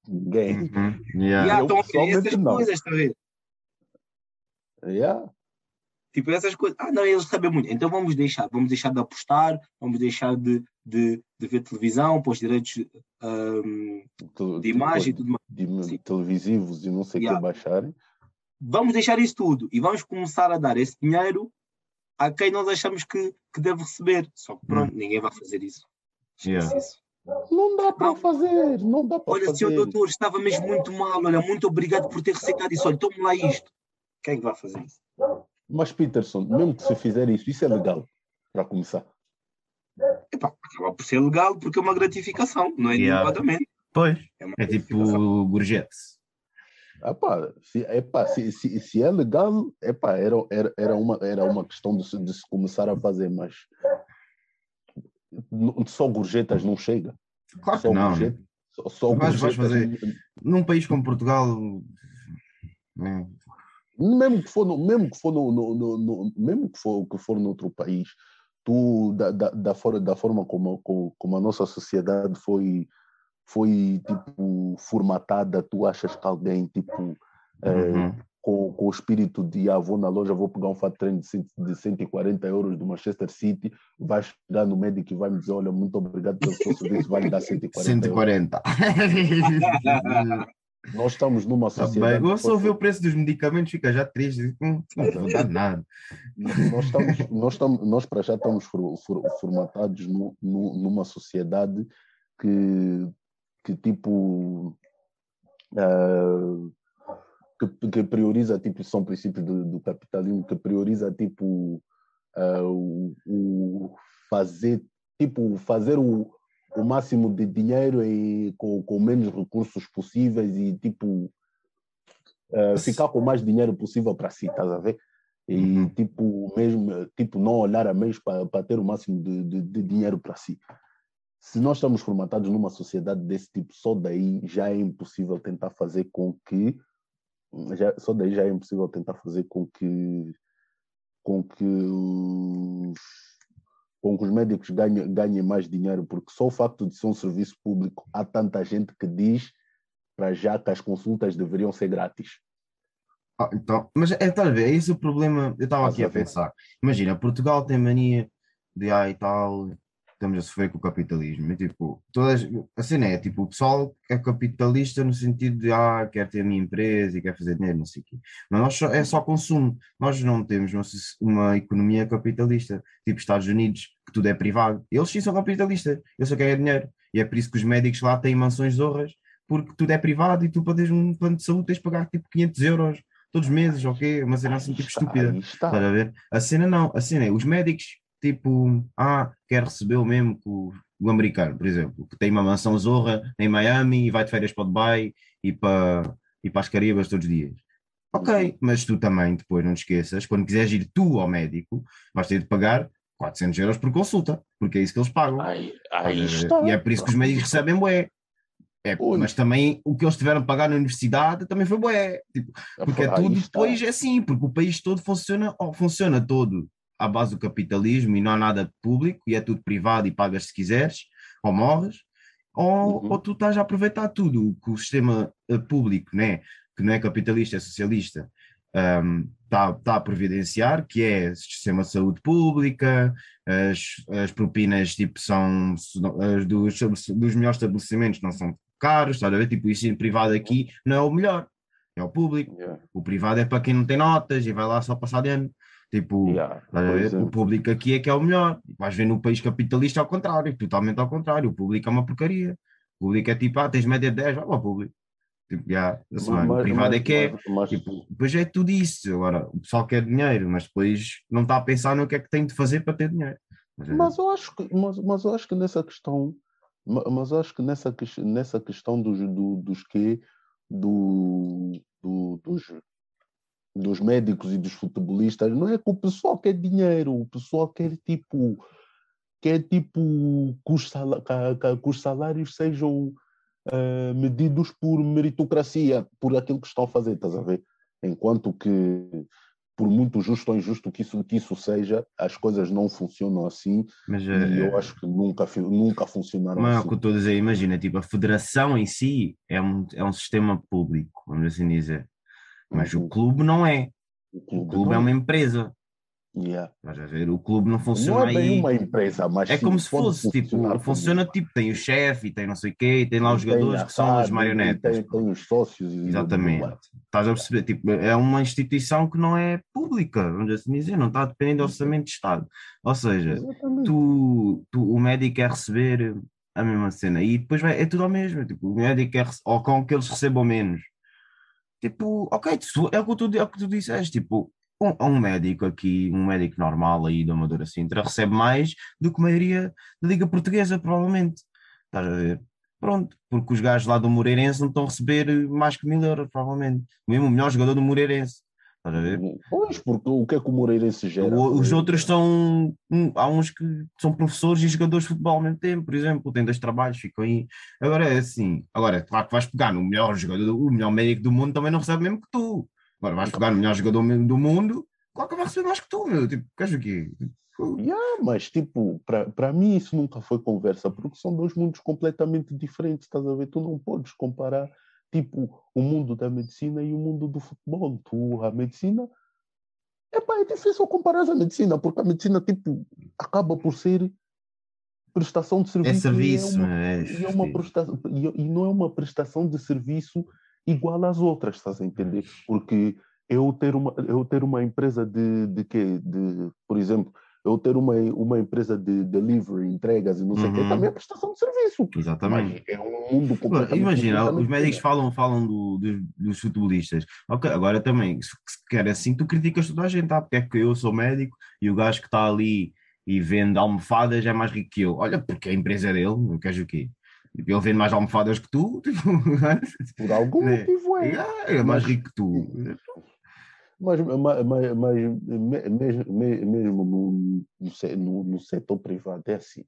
Ninguém. Uhum. Yeah. Yeah, então, essas não. coisas, está a ver? Yeah. Tipo, essas coisas. Ah, não, eles sabem muito. Então vamos deixar. Vamos deixar de apostar, vamos deixar de, de, de ver televisão, pôr os direitos um, de imagem e tudo mais. De, televisivos e não sei o yeah. que baixarem vamos deixar isso tudo e vamos começar a dar esse dinheiro a quem nós achamos que, que deve receber. Só que pronto, hum. ninguém vai fazer isso. Yeah. isso. Não dá para fazer, não dá para Olha, fazer. senhor doutor, estava mesmo muito mal. Olha, muito obrigado por ter receitado isso. Olha, tome lá isto. Quem é que vai fazer isso? Mas, Peterson, mesmo que se fizer isso, isso é legal, para começar. Epá, acaba por ser legal porque é uma gratificação, não é yeah. Pois, é, é tipo gorjete. Epá, se, epá, se, se, se é legal, epá, era, era, era, uma, era uma questão de se, de se começar a fazer, mas só gorjetas não chega. Claro só que não. Gorjeta, só, só vais, vais fazer num país como Portugal. Né? Mesmo que for, no, mesmo que for no, no, no, no, mesmo que for que for noutro país, tu da, da, da, forma, da forma como, como, como a nossa sociedade foi foi tipo formatada, tu achas que alguém tipo eh, uhum. é, com, com o espírito de ah, vou na loja, vou pegar um fato treino de, de 140 euros do Manchester City, vai chegar no médico e vai me dizer, olha, muito obrigado pelo seu serviço, vai lhe dar 140 140. Nós estamos numa tá sociedade. Bem, só ver o preço dos medicamentos, fica já triste. Hum, não dá nada. Nós, estamos, nós, estamos, nós para já estamos for, for, formatados no, no, numa sociedade que que tipo uh, que, que, prioriza tipo são princípios do, do capitalismo que prioriza tipo uh, o, o, fazer tipo fazer o, o máximo de dinheiro e com, com menos recursos possíveis e tipo uh, ficar com o mais dinheiro possível para si, estás a ver? E uhum. tipo mesmo tipo não olhar a meios para ter o máximo de, de, de dinheiro para si se nós estamos formatados numa sociedade desse tipo, só daí já é impossível tentar fazer com que já, só daí já é impossível tentar fazer com que com que os, com que os médicos ganhem, ganhem mais dinheiro, porque só o facto de ser um serviço público há tanta gente que diz para já que as consultas deveriam ser grátis. Ah, então, mas é, estás a ver, é esse o problema. Eu estava aqui a pensar. Imagina, Portugal tem mania de ai tal, estamos a sofrer com o capitalismo. E, tipo, todas, a cena é, tipo, o pessoal é capitalista no sentido de, ah, quer ter a minha empresa e quer fazer dinheiro, não sei o quê. Mas nós só, é só consumo. Nós não temos uma, uma economia capitalista, tipo Estados Unidos, que tudo é privado. Eles sim são capitalistas, eles só querem dinheiro. E é por isso que os médicos lá têm mansões zorras, porque tudo é privado e tu para teres um plano de saúde tens de pagar tipo 500 euros todos os meses, ok? Uma cena assim tipo estúpida. Está. a ver? A cena não, a cena é, os médicos tipo, ah, quer receber o mesmo que o, o, americano, por exemplo, que tem uma mansão zorra em Miami e vai de férias para o Dubai e para, e para as Caraíbas todos os dias. Ok, mas tu também depois não te esqueças, quando quiseres ir tu ao médico, vais ter de pagar 400 euros por consulta, porque é isso que eles pagam. Ai, ai, está. E é por isso que os médicos recebem bué. É, mas também o que eles tiveram a pagar na universidade também foi bué. Tipo, porque é tudo depois é assim, porque o país todo funciona, funciona todo à base do capitalismo e não há nada público e é tudo privado e pagas se quiseres, ou morres, ou, uhum. ou tu estás a aproveitar tudo o que o sistema eh, público, né, que não é capitalista, é socialista, está um, tá a providenciar, que é o sistema de saúde pública, as, as propinas tipo, são as dos, dos melhores estabelecimentos não são caros, está a ver? Tipo, o ensino privado aqui não é o melhor, é o público. Yeah. O privado é para quem não tem notas e vai lá só passar de ano. Tipo, yeah, o público aqui é que é o melhor. Vais ver no país capitalista ao contrário, totalmente ao contrário. O público é uma porcaria. O público é tipo, ah, tens média de 10, vai para o público. Tipo, yeah, assim, mas, o privado mas, é que é. Mas, tipo, depois é tudo isso. Agora, o pessoal quer dinheiro, mas depois não está a pensar no que é que tem de fazer para ter dinheiro. Mas, é mas eu acho que, mas, mas eu acho que nessa questão, mas eu acho que nessa, nessa questão dos, do, dos que do, do, dos, dos médicos e dos futebolistas, não é que o pessoal quer dinheiro, o pessoal quer tipo quer tipo que os, sal, que, os salários sejam uh, medidos por meritocracia, por aquilo que estão a fazer, estás a ver? Enquanto que por muito justo ou injusto que isso, que isso seja, as coisas não funcionam assim mas, e é, eu acho que nunca, nunca funcionaram mas, assim. Mas o que eu estou a dizer, imagina, tipo, a federação em si é um, é um sistema público, vamos assim dizer. Mas uhum. o clube não é. O clube, o clube é uma empresa. Yeah. Mas a ver, o clube não funciona não é bem aí. uma empresa, mas é como se fosse, tipo, funciona tipo, tem o chefe, tem não sei o quê, e tem lá os jogadores que são as marionetas. Tem, tem, os sócios. Exatamente. Estás a perceber? Tipo, é uma instituição que não é pública, vamos assim dizer, não está dependendo do orçamento de Estado. Ou seja, tu, tu, o médico quer receber a mesma cena e depois vai, é tudo ao mesmo. Tipo, o médico quer, ou com que eles recebam menos Tipo, ok, é o que tu, é o que tu disseste, tipo, um, um, médico aqui, um médico normal aí da Amadora Sintra, recebe mais do que a maioria da Liga Portuguesa, provavelmente. Estás a ver? Pronto, porque os gajos lá do Moreirense não estão a receber mais que mil euros, provavelmente. Mesmo o melhor jogador do Moreirense. Estás a ver? Pois, porque o que é que o Moreirense gera? os outros são. há uns que são professores e jogadores de futebol ao mesmo tempo, por exemplo, têm dois trabalhos, ficam aí. Agora é assim, agora, claro que vais pegar no melhor jogador, o melhor médico do mundo também não recebe mesmo que tu. Agora vais pegar no melhor jogador do mundo, claro que vai receber mais que tu, meu. Tipo, queres o quê? Yeah, mas tipo, para mim isso nunca foi conversa, porque são dois mundos completamente diferentes, estás a ver? Tu não podes comparar tipo o mundo da medicina e o mundo do futebol. Tu, a medicina, epá, é difícil comparar a medicina, porque a medicina tipo, acaba por ser prestação de serviço. É serviço, e, é uma, é, e, é uma prestação, e, e não é uma prestação de serviço igual às outras, estás a entender? Porque eu ter uma, eu ter uma empresa de, de quê? De, por exemplo, eu ter uma, uma empresa de delivery, entregas e não sei o uhum. quê, também é prestação de serviço. Exatamente. Mas é um mundo completamente Imagina, os médicos falam, falam do, do, dos futebolistas. Ok, agora também, se, se quer assim, tu criticas toda a gente, ah, porque é que eu sou médico e o gajo que está ali e vende almofadas é mais rico que eu. Olha, porque a empresa é dele, não queres o quê? Ele vende mais almofadas que tu. Tipo, Por algum é. motivo é. É, é mais rico que tu. Mas, mas, mas, mesmo, mesmo no, no, no, setor privado é assim.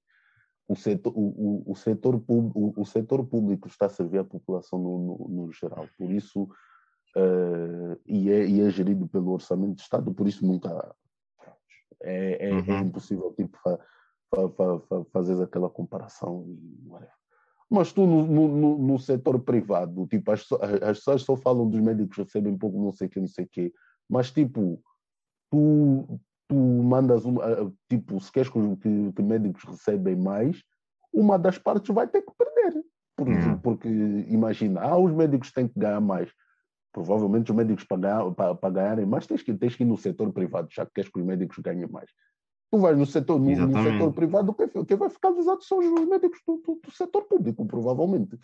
O setor, o, o, o setor, o, o setor público está a servir a população no, no, no geral. Por isso, uh, e, é, e é gerido pelo orçamento de Estado, por isso nunca. É, é, é uhum. é impossível tipo, fa, fa, fa, fazer aquela comparação e Mas tu no, no, no, setor privado, tipo, as, as pessoas só falam dos médicos recebem pouco, não sei o que, não sei o que. Mas, tipo, tu, tu mandas, um, tipo, se queres que, que, que médicos recebem mais, uma das partes vai ter que perder. Por, hum. Porque imagina, ah, os médicos têm que ganhar mais. Provavelmente os médicos para, ganhar, para, para ganharem mais tens que, tens que ir no setor privado, já que queres que os médicos ganhem mais. Tu vais no setor, no, no setor privado, quem, quem vai ficar avisado são os médicos do, do, do setor público, provavelmente.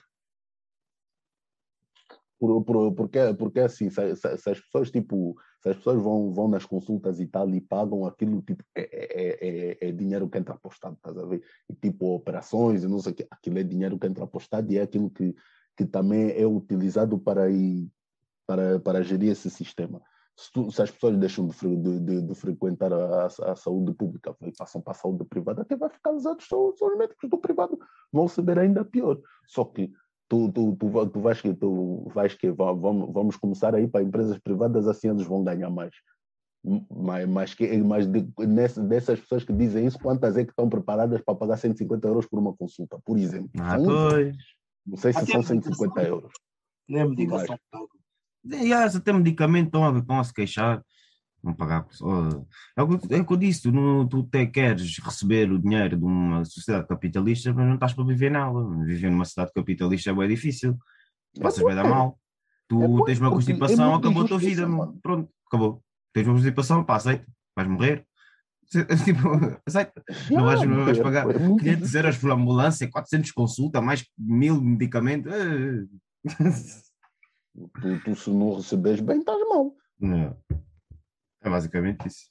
Por, por, porque, porque assim, se, se, se, as pessoas tipo, se as pessoas vão, vão nas consultas e tal e pagam aquilo, tipo, é, é, é, é dinheiro que entra apostado, estás a ver? E tipo, operações e não sei o que, aquilo é dinheiro que entra apostado e é aquilo que, que também é utilizado para, ir, para, para gerir esse sistema. Se, tu, se as pessoas deixam de, de, de frequentar a, a, saúde pública e passam para a saúde privada, quem vai ficar usados são, são os médicos do privado, vão receber ainda pior. Só que tu, tu, tu, tu vais que tu vais que vamos, vamos começar aí para empresas privadas assim eles vão ganhar mais mas, mas, que, mas de, nessa, dessas pessoas que dizem isso, quantas é que estão preparadas para pagar 150 euros por uma consulta, por exemplo? Ah, pois. Não sei se Até são 150 euros. Nem a medicação. Mas... Até medicamento estão, estão a se queixar não pagar. É o, que, é o que eu disse, tu, não, tu até queres receber o dinheiro de uma sociedade capitalista, mas não estás para viver nela. Viver numa sociedade capitalista é bem difícil. Passas bem da mal. Tu é tens uma é constipação, é acabou a tua vida. Mano. Pronto, acabou. Tens uma constipação, pá, aceita, vais morrer. Tipo, aceita. não, vais, não vais pagar 500 euros por ambulância, 400 consulta, mais mil medicamentos. tu, tu, se não receberes bem, estás mal. Não. É basicamente isso.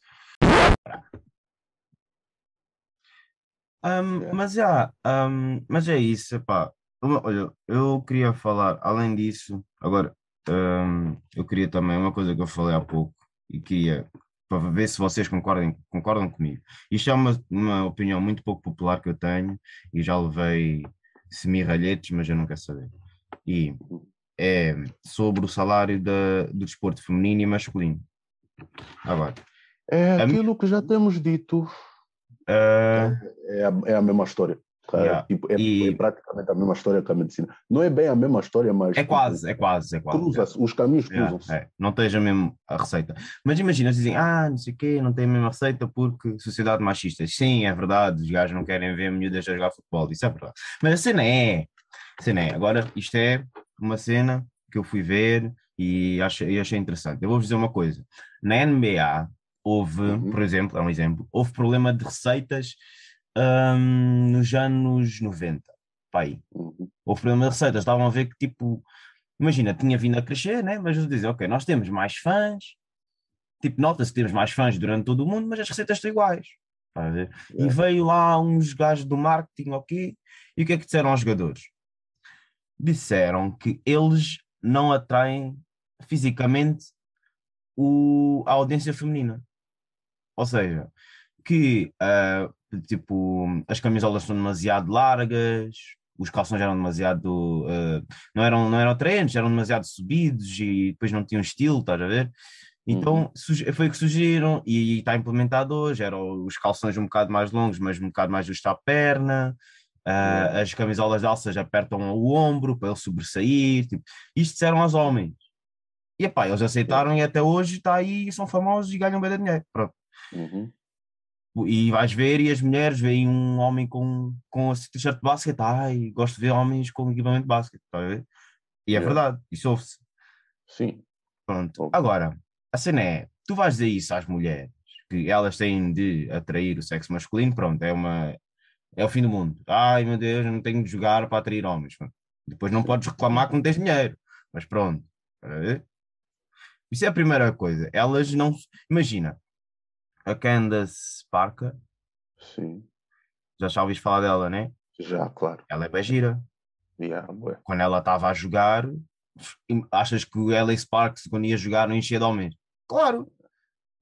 Um. Mas já, um, mas é isso, epá. Olha, eu queria falar, além disso, agora, um, eu queria também, uma coisa que eu falei há pouco, e queria, para ver se vocês concordem, concordam comigo. Isto é uma, uma opinião muito pouco popular que eu tenho, e já levei semi-ralhetes, mas eu não quero saber. E é sobre o salário da, do desporto feminino e masculino. Agora. É aquilo que já temos dito. Uh... É, a, é a mesma história. Yeah. Tipo, é, e... é, praticamente a mesma história que a medicina. Não é bem a mesma história, mas. É quase, é quase, é quase. Cruza é. Os caminhos cruzam-se. É, não tens a mesma receita. Mas imagina, dizem, ah, não sei o quê, não tem a mesma receita porque sociedade machista. Sim, é verdade, os gajos não querem ver miúdas a jogar futebol, isso é verdade. Mas a cena é, a cena é, agora isto é uma cena que eu fui ver e achei, achei interessante. Eu vou-vos dizer uma coisa: na NBA houve, uhum. por exemplo, é um exemplo, houve problema de receitas um, nos anos 90. Pai. Uhum. Houve problema de receitas, estavam a ver que tipo, imagina, tinha vindo a crescer, né? mas dizem, ok, nós temos mais fãs, tipo, nota-se que temos mais fãs durante todo o mundo, mas as receitas estão iguais. E veio lá uns gajos do marketing, ok? E o que é que disseram aos jogadores? Disseram que eles não atraem fisicamente o, a audiência feminina. Ou seja, que uh, tipo, as camisolas são demasiado largas, os calções eram demasiado. Uh, não, eram, não eram atraentes, eram demasiado subidos e depois não tinham estilo, estás a ver? Então uhum. foi o que surgiram e está implementado hoje. Eram os calções um bocado mais longos, mas um bocado mais justo à perna. Uh, as camisolas de alças apertam o ombro para ele sobressair. Tipo, isto disseram aos homens. E epá, eles aceitaram e até hoje está aí, são famosos e ganham bem de dinheiro. Pronto. Uhum. E vais ver, e as mulheres veem um homem com, com a t-shirt de basquete, ai, gosto de ver homens com equipamento de basquete, está a ver? E é verdade, isso ouve-se. Sim. Pronto. Agora, a cena é, tu vais dizer isso às mulheres, que elas têm de atrair o sexo masculino, pronto, é uma, é o fim do mundo. Ai meu Deus, eu não tenho de jogar para atrair homens. Depois não podes reclamar que não tens dinheiro. Mas pronto. Isso é a primeira coisa. Elas não. Imagina, a Candace Parker. Sim. Já já ouviste falar dela, né? Já, claro. Ela é bem gira. Yeah, quando ela estava a jogar, achas que o LA Sparks, quando ia jogar, não enchia de homens? Claro.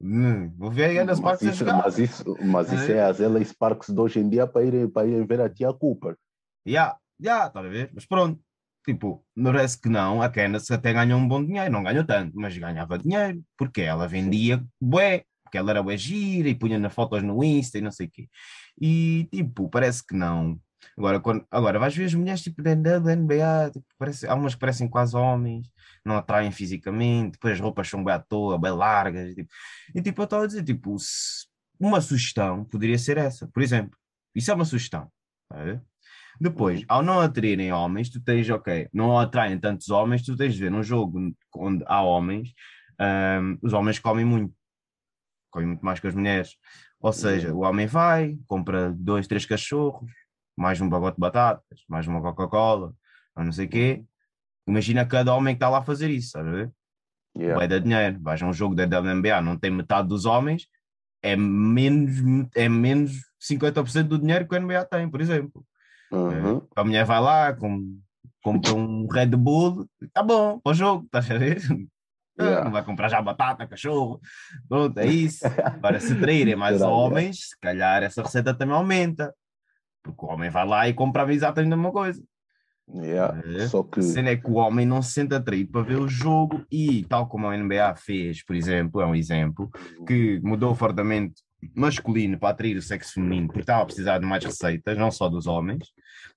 Hum, vou ver a Sparks mas isso, a jogar. Mas isso, mas isso é, é as LA Sparks de hoje em dia para ir, para ir ver a tia Cooper. Já, yeah, já, yeah, está a ver? Mas pronto. Tipo, parece que não, a Candace até ganhou um bom dinheiro, não ganhou tanto, mas ganhava dinheiro, porque ela vendia bué, porque ela era bué gira e punha nas fotos no Insta e não sei o quê. E tipo, parece que não. Agora, quando, agora vais ver as mulheres tipo da NBA, tipo, parece, há umas que parecem quase homens, não atraem fisicamente, depois as roupas são bem à toa, bem largas. Tipo, e tipo, eu estava a dizer, tipo, uma sugestão poderia ser essa, por exemplo. Isso é uma sugestão. tá a ver? Depois, ao não atraírem homens, tu tens, ok, não atraem tantos homens, tu tens de ver num jogo onde há homens, ahm, os homens comem muito, comem muito mais que as mulheres. Ou seja, o homem vai, compra dois, três cachorros, mais um pacote de batatas, mais uma Coca-Cola, ou não sei o quê. Imagina cada homem que está lá a fazer isso, ver? Yeah. vai dar dinheiro. Vais a um jogo da WNBA, não tem metade dos homens, é menos, é menos 50% do dinheiro que o NBA tem, por exemplo. Uhum. A mulher vai lá, com, compra um Red Bull, tá bom, para o jogo, estás a ver? Yeah. Não vai comprar já batata, cachorro, pronto, é isso. Agora, se traírem mais Verdade, homens, se calhar essa receita também aumenta. Porque o homem vai lá e compra exatamente a mesma coisa. Yeah. É. Só que A cena é que o homem não se sente atraído para ver o jogo e, tal como a NBA fez, por exemplo, é um exemplo, que mudou fortemente masculino para atrair o sexo feminino, porque estava a precisar de mais receitas, não só dos homens,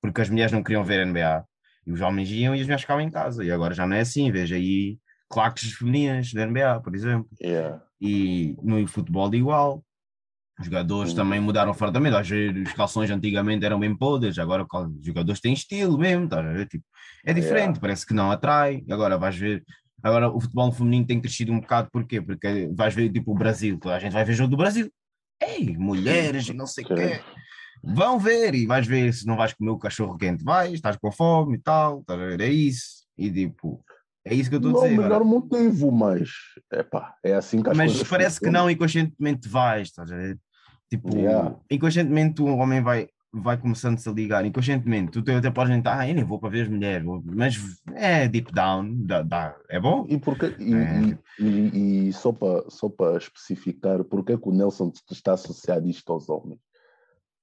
porque as mulheres não queriam ver a NBA e os homens iam e as mulheres ficavam em casa. E agora já não é assim, veja aí claques femininas da NBA, por exemplo. yeah. E no futebol igual. Os jogadores Hum. também mudaram fortemente. Às vezes os calções antigamente eram bem podres, agora os jogadores têm estilo mesmo, estás a ver? Tipo, é diferente, Yeah. parece que não atrai. Agora vais ver. Agora o futebol feminino tem crescido um bocado, porquê? Porque vais ver tipo o Brasil, toda a gente vai ver jogo do Brasil. Ei, mulheres e não sei o quê. Vão ver e vais ver se não vais comer o cachorro quente. Vais, estás com fome e tal, estás a ver? É isso. E tipo, é isso que eu estou a Não é o dizer. melhor motivo, mas epá, é assim que as Mas parece que não, inconscientemente vais, estás a ver? Tipo, Yeah. inconscientemente o homem vai, vai começando-se a ligar, inconscientemente, tu até podes tentar, ah, eu nem vou para ver as mulheres, mas é deep down, dá, dá- é bom? E, porque, e, É. e- e- só para só para especificar, porque é que o Nelson está associado isto aos homens?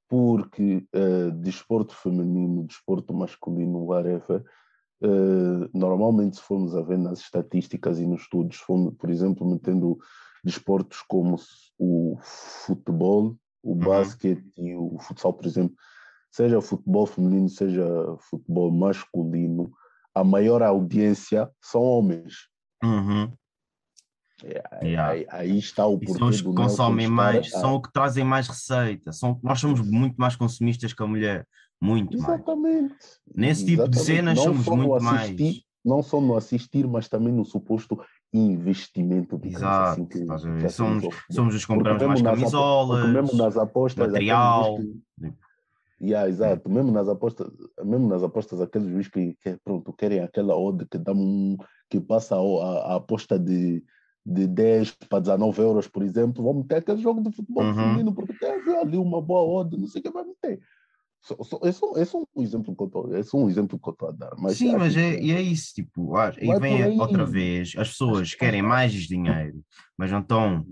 Porque eh, desporto feminino, desporto masculino, whatever, eh, normalmente se formos a ver nas estatísticas e nos estudos, fomos, por exemplo, metendo desportos como o futebol, o basquete e o futsal, por exemplo, seja futebol feminino, seja futebol masculino, a maior audiência são homens. Uhum. É, Yeah. aí, aí está o E porquê são os que consomem estar mais, a- são os que trazem mais receita, são, nós somos muito mais consumistas que a mulher, muito mais. Exatamente. Nesse tipo de Exatamente. cenas Não somos muito assistir, mais. Não só no assistir, mas também no suposto investimento. digamos Exato, assim, que- que somos, somos os que compramos mais nas camisolas, mesmo nas apostas, material. que- Yeah, exato. Mesmo nas apostas, mesmo nas apostas, aqueles juiz que, que pronto, querem aquela odd que dá um, que passa a, a- a aposta de, de 10 para 19 euros, por exemplo, vão meter aquele jogo de futebol Uhum. feminino, porque tem ali uma boa odd, não sei o que vai meter. Só, só, é, só, é só um exemplo que eu estou é só um exemplo que eu estou a dar. Mas Sim, mas é, que- e é isso, tipo, ah, aí Vai vem aí. outra vez, as pessoas querem mais dinheiro, mas não estão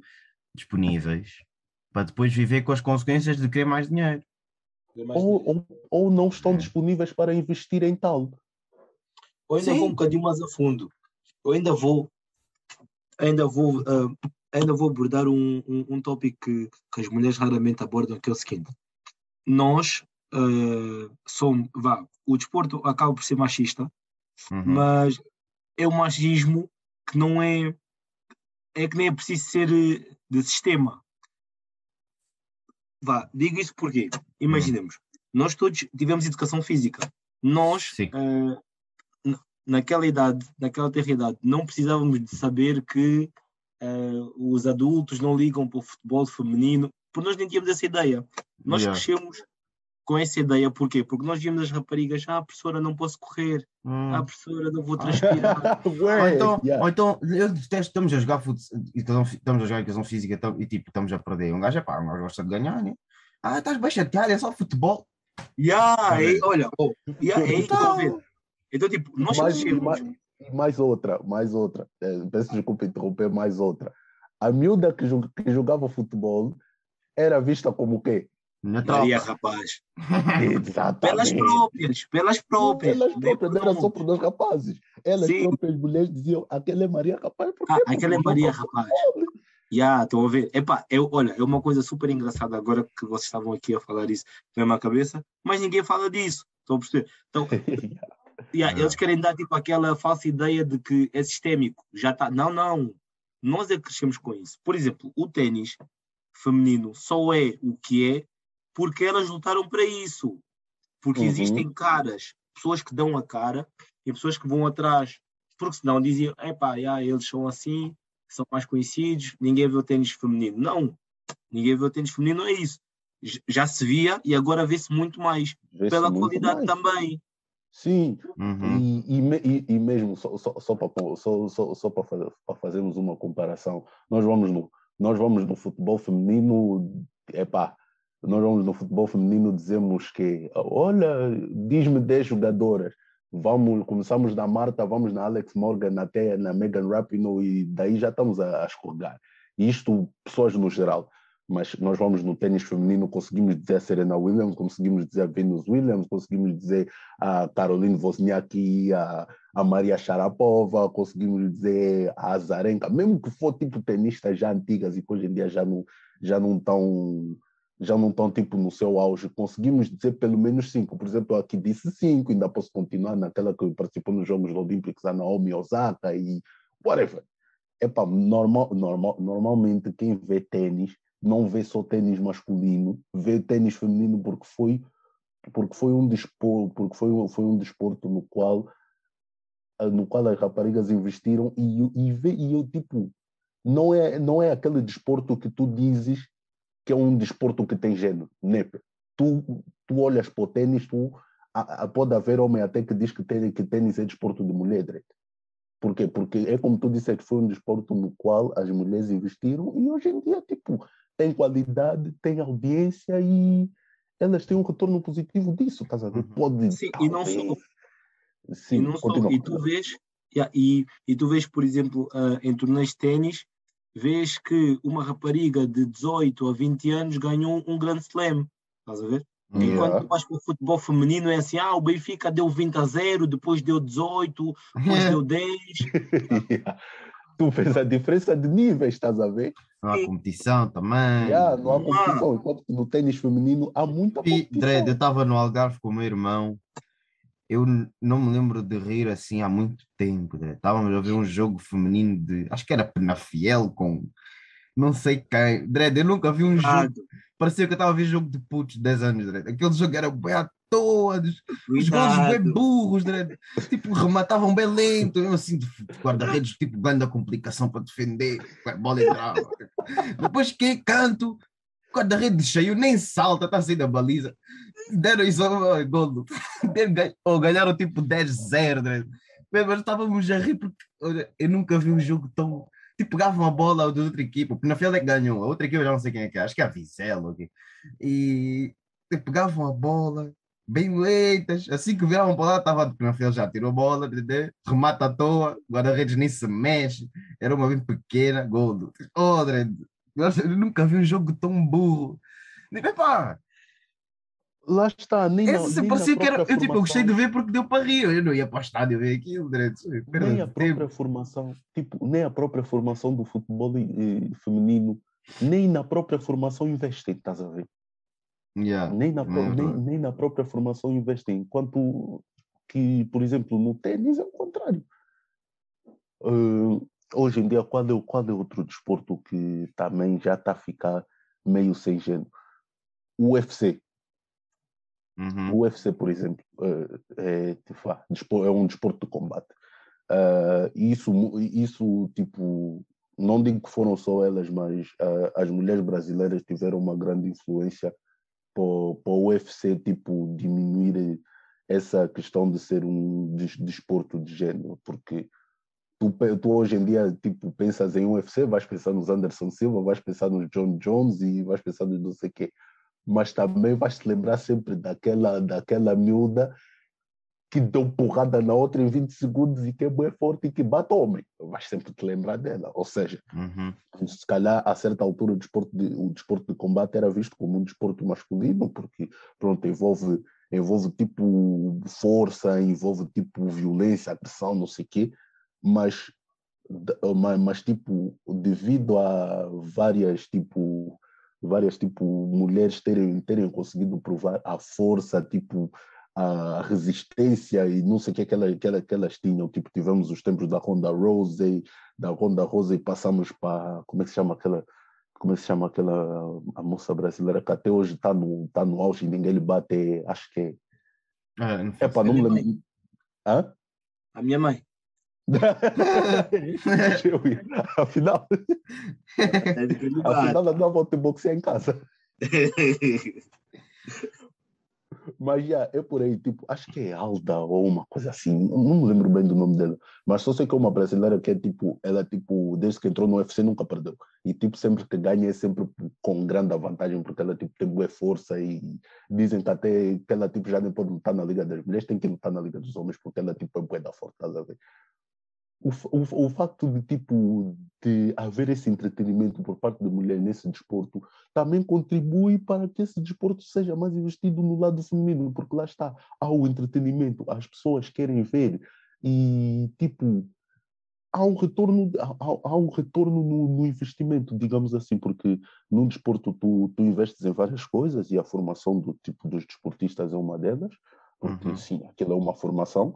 disponíveis para depois viver com as consequências de querer mais dinheiro. ou, ou, ou não estão É. disponíveis para investir em tal. Eu ainda Sim. vou um bocadinho mais a fundo. Eu ainda vou, ainda vou, ah, ainda vou abordar um, um, um tópico que, que as mulheres raramente abordam, que é o seguinte. Nós ah, somos, vá, o desporto acaba por ser machista, Uhum. mas é um machismo que não é, é que nem é preciso ser eh, de sistema. Vá, digo isso porque, imaginemos, nós todos tivemos educação física. Nós, n- naquela idade, naquela terra idade, não precisávamos de saber que eh, os adultos não ligam para o futebol feminino, porque nós nem tínhamos essa ideia. Nós Yeah. crescemos com essa ideia, porquê? Porque nós víamos as raparigas, ah, professora, não posso correr, Hum. ah, professora, não vou transpirar. Ou então, yeah. ou então, eu detesto, estamos a jogar futsal, e estamos a jogar educação física então, e tipo, estamos a perder. Um gajo é pá, um gajo gosta de ganhar, né? Ah, estás bem chateado, é só futebol. Yeah, é, ver? olha, oh, yeah, é a ver. Então, Então, tipo, nós mais, crescemos. mais, mais outra, mais outra. Eh, peço desculpa interromper, mais outra. A miúda que, que jogava futebol era vista como o quê? Na Maria, tropa. rapaz. Exatamente. Pelas próprias, pelas próprias. Elas próprias, não era só por dois rapazes. Elas Sim. próprias mulheres diziam, aquela é Maria Rapaz. Por? Ah, aquela é Maria, futebol. rapaz. Já, estão a ver. Epá, eu, olha, é uma coisa super engraçada agora que vocês estavam aqui a falar isso na minha cabeça, mas ninguém fala disso. Estão a perceber? Então, yeah, Ah. eles querem dar tipo aquela falsa ideia de que é sistémico. Já está. Não, não. Nós é que crescemos com isso. Por exemplo, o ténis feminino só é o que é porque elas lutaram para isso. Porque Uhum. existem caras, pessoas que dão a cara e pessoas que vão atrás. Porque senão diziam, epá, já, eles são assim, são mais conhecidos, ninguém vê o tênis feminino. Não, ninguém vê o tênis feminino, não é isso. Já se via e agora vê-se muito mais. Vê-se Pela muito qualidade mais. também. Sim, Uhum. E, e- e mesmo só, só, só para só, só, só para fazer, para fazermos uma comparação, nós vamos no, nós vamos no futebol feminino, epá, nós vamos no futebol feminino dizemos que, olha, diz-me 10 jogadoras, vamos, começamos na Marta, vamos na Alex Morgan até na Megan Rapinoe e daí já estamos a, a escorregar. Isto, pessoas no geral. Mas nós vamos no tênis feminino, conseguimos dizer Serena Williams, conseguimos dizer Venus Williams, conseguimos dizer a Caroline Wozniacki, a, a Maria Sharapova, conseguimos dizer a Azarenka, mesmo que for tipo tenistas já antigas e que hoje em dia já não já não estão já não estão tipo no seu auge, conseguimos dizer pelo menos cinco. Por exemplo, aqui disse cinco, ainda posso continuar naquela que participou nos Jogos Olímpicos, a Naomi Osaka e whatever. Epá, normal, normal, normalmente quem vê tênis não vê só tênis masculino, vê tênis feminino porque foi porque foi um desporto, porque foi, foi um desporto no qual ah, no qual as raparigas investiram e, e, vê, e eu tipo não é não é aquele desporto que tu dizes que é um desporto que tem gênero, nepe. Tu tu olhas para o tênis, tu a, a- pode haver homem até que diz que tênis, que tênis é desporto de mulher, direito. Por quê? Porque é como tu disseste, foi um desporto no qual as mulheres investiram e hoje em dia, tipo, tem qualidade, tem audiência e elas têm um retorno positivo disso, estás a ver? Uhum. Pode, Sim, e não só- talvez- e, Sim, não só, e tu vês, yeah, e, e tu vês, por exemplo, ah, em torneios de ténis, vês que uma rapariga de 18 a 20 anos ganhou um grande slam. Estás a ver? Yeah. Enquanto tu vais para o futebol feminino, é assim: ah, o Benfica deu 20 a 0, depois deu 18, depois deu 10. tu vês a diferença de níveis, estás a ver? Não há competição também. Yeah, não há há. competição, enquanto que no tênis feminino há muita E, competição. Dredd, eu estava no Algarve com o meu irmão. Eu não me lembro de rir assim há muito tempo. Dredd. Estávamos a ver um jogo feminino de. Acho que era Penafiel com. Não sei quem. Dredd, eu nunca vi um Ah, jogo. Parecia que eu estava a ver jogo de putos de 10 anos, Dredd. Aquele jogo era bem à toa. Os golos bem burros, Dredd. Tipo, rematavam bem lento. Eu assim, de guarda-redes, tipo, grande complicação para defender. A bola entrava. Depois que canto, guarda-redes cheio, nem salta, está a sair da baliza. Deram isso ao gol. Ou ganharam tipo 10-0. né? Mas estávamos a rir porque eu nunca vi um jogo tão. Tipo, pegavam a bola da outra equipa, porque na final é que ganhou. A outra equipa já não sei quem é que é, acho que é a Vizela. ok? E tipo, pegavam a bola, bem lentas. Assim que viravam para lá, estava na final já tirou a bola, remata à toa, guarda-redes nem se mexe. Era uma bem pequena, gol. do- Oh, Eu nunca vi um jogo tão burro. Epá, Lá está, nem na, esse nem na parecia que era. Eu, tipo, eu gostei de ver porque deu para rir. Eu não ia para o estádio ver aquilo, direito. Perda nem a própria tempo. formação, tipo, nem a própria formação do futebol eh, feminino, nem na própria formação investem, estás a ver? Yeah. Nem na, é nem, nem na própria formação investem. Enquanto que, por exemplo, no tênis é o contrário. Eh, hoje em dia, qual é, qual é outro desporto que também já está a ficar meio sem gênero? O UFC. Uhum. O UFC, por exemplo, eh, é, tipo, é um desporto de combate. Ah, isso, isso, tipo, não digo que foram só elas, mas ah, as mulheres brasileiras tiveram uma grande influência para o UFC, tipo, diminuir essa questão de ser um des- desporto de género, porque tu, tu hoje em dia, tipo, pensas em UFC, vais pensar nos Anderson Silva, vais pensar nos John Jones e vais pensar nos não sei quê mas também vais te lembrar sempre daquela, daquela miúda que deu porrada na outra em 20 segundos e que é bem forte e que bate homem. Vais sempre te lembrar dela. Ou seja, Uhum. se calhar a certa altura o desporto de, o desporto de combate era visto como um desporto masculino, porque pronto, envolve, envolve tipo força, envolve tipo violência, agressão, não sei o quê, mas, mas, tipo, devido a várias tipo várias tipo mulheres terem terem conseguido provar a força tipo a resistência e não sei o que, que, ela, que, ela, que elas tinham. Tipo, tivemos os tempos da Ronda Rousey, da Ronda Rousey passamos para, como é que se chama aquela, como é que se chama aquela a moça brasileira que até hoje está no, tá no auge e ninguém lhe bate, acho que é. Ah, É para não. Hã? A minha mãe. Eu. Afinal, bate. afinal andava a ter boxe em casa. Mas já, é por aí, tipo, acho que é Alda ou uma coisa assim, não me lembro bem do nome dela, mas só sei que é uma brasileira que é tipo, ela tipo, desde que entrou no UFC nunca perdeu. E tipo, sempre que ganha é sempre com grande vantagem, porque ela tipo tem boa força e dizem que até que ela tipo já nem pode lutar na Liga das Mulheres, tem que lutar na Liga dos Homens, porque ela tipo é boa da forte, estás a ver? O, o, o facto de tipo de haver esse entretenimento por parte da mulher nesse desporto também contribui para que esse desporto seja mais investido no lado feminino, porque lá está, há o entretenimento, as pessoas querem ver e tipo há um retorno, há- há um retorno no, no investimento, digamos assim, porque num desporto tu, tu investes em várias coisas e a formação do tipo dos desportistas é uma delas, porque Uhum. sim, aquilo é uma formação,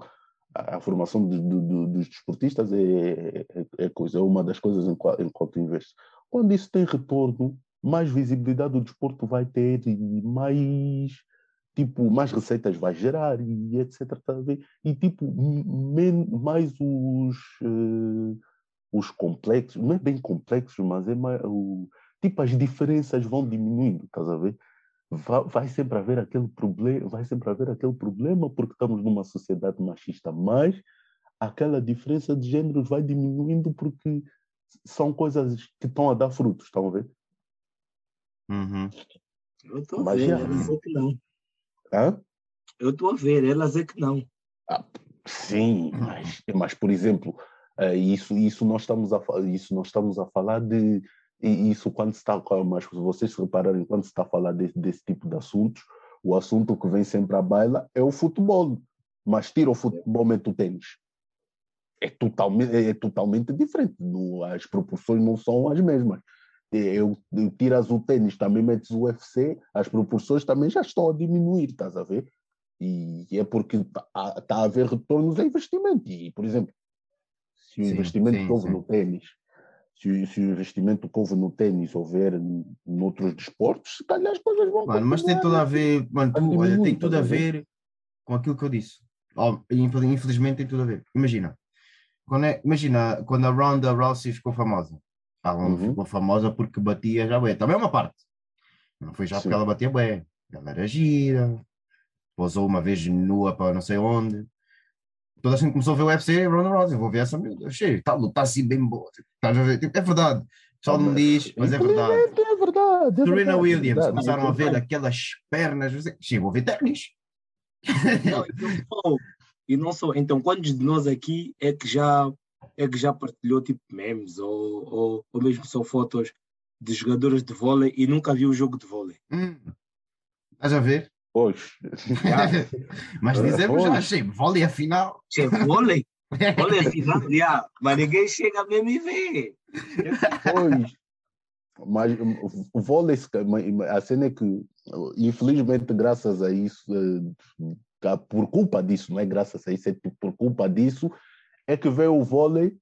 a, formação do- do- do- dos desportistas é, é, é coisa, é uma das coisas em qual, em qual tu investes. Quando isso tem retorno, mais visibilidade o desporto vai ter e mais tipo mais receitas vai gerar e etc tá e tipo men- mais os eh, os complexos não é bem complexos mas é mais o, tipo as diferenças vão diminuindo estás a ver vai, sempre haver aquele problema vai sempre haver aquele problema porque estamos numa sociedade machista mas aquela diferença de gêneros vai diminuindo porque são coisas que estão a dar frutos estão a ver Uhum. Eu estou a ver, já- ela dizer que não. Hã? Eu estou a ver, ela dizer que não. Sim, mas, mas por exemplo, eh, isso, isso, nós estamos a, isso nós estamos a falar de. E Isso quando se está. Mas se vocês se repararem, quando se está a falar desse, desse tipo de assuntos, o assunto que vem sempre à baila é o futebol. Mas tira o futebol, mete o tênis. É totalmente, é totalmente diferente. Não- as proporções não são as mesmas. Eu, eu tiras o tênis, também metes o UFC, as proporções também já estão a diminuir, estás a ver? E é porque está a haver retornos a investimento. E, por exemplo, se o Sim, investimento sim, que houve sim. no ténis, se, o- se o investimento que houve no ténis houver noutros desportos, se calhar as coisas vão Mano, mas tem tudo a ver, mano, tu, olha, tem tudo a ver? com aquilo que eu disse. Infelizmente tem tudo a ver. Imagina, quando é- imagina quando a Ronda Rousey ficou famosa. Ela não Uhum. ficou famosa porque batia já bué. Também é uma parte. Não foi já Sim. porque ela batia bué. Ela era gira, posou uma vez nua para não sei onde. Toda a gente começou a ver o UFC, Ronda Rousey, vou ver essa miúda. Achei, está a lutar assim bem boa. Tipo, estás a ver? Tipo, é verdade. Pessoal não diz, mas é verdade. É verdade. é Serena é Williams, verdade. começaram a ver aquelas pernas, você- sim, vou ver ténis. E não sou. E não sou. Então, quantos de nós aqui é que já, é que já partilhou tipo memes ou, ou, ou mesmo só fotos de jogadores de vôlei e nunca viu o jogo de vôlei? Hum. Estás a ver? Pois. Mas dizemos já, achei, vôlei afinal. Che, vôlei? Vôlei é final, já. Mas ninguém chega mesmo e vê. Pois. Mas hum, o vôlei, a cena é que, infelizmente, graças a isso, eh, por culpa disso, não é graças a isso, é tipo, por culpa disso, é que veio o vôlei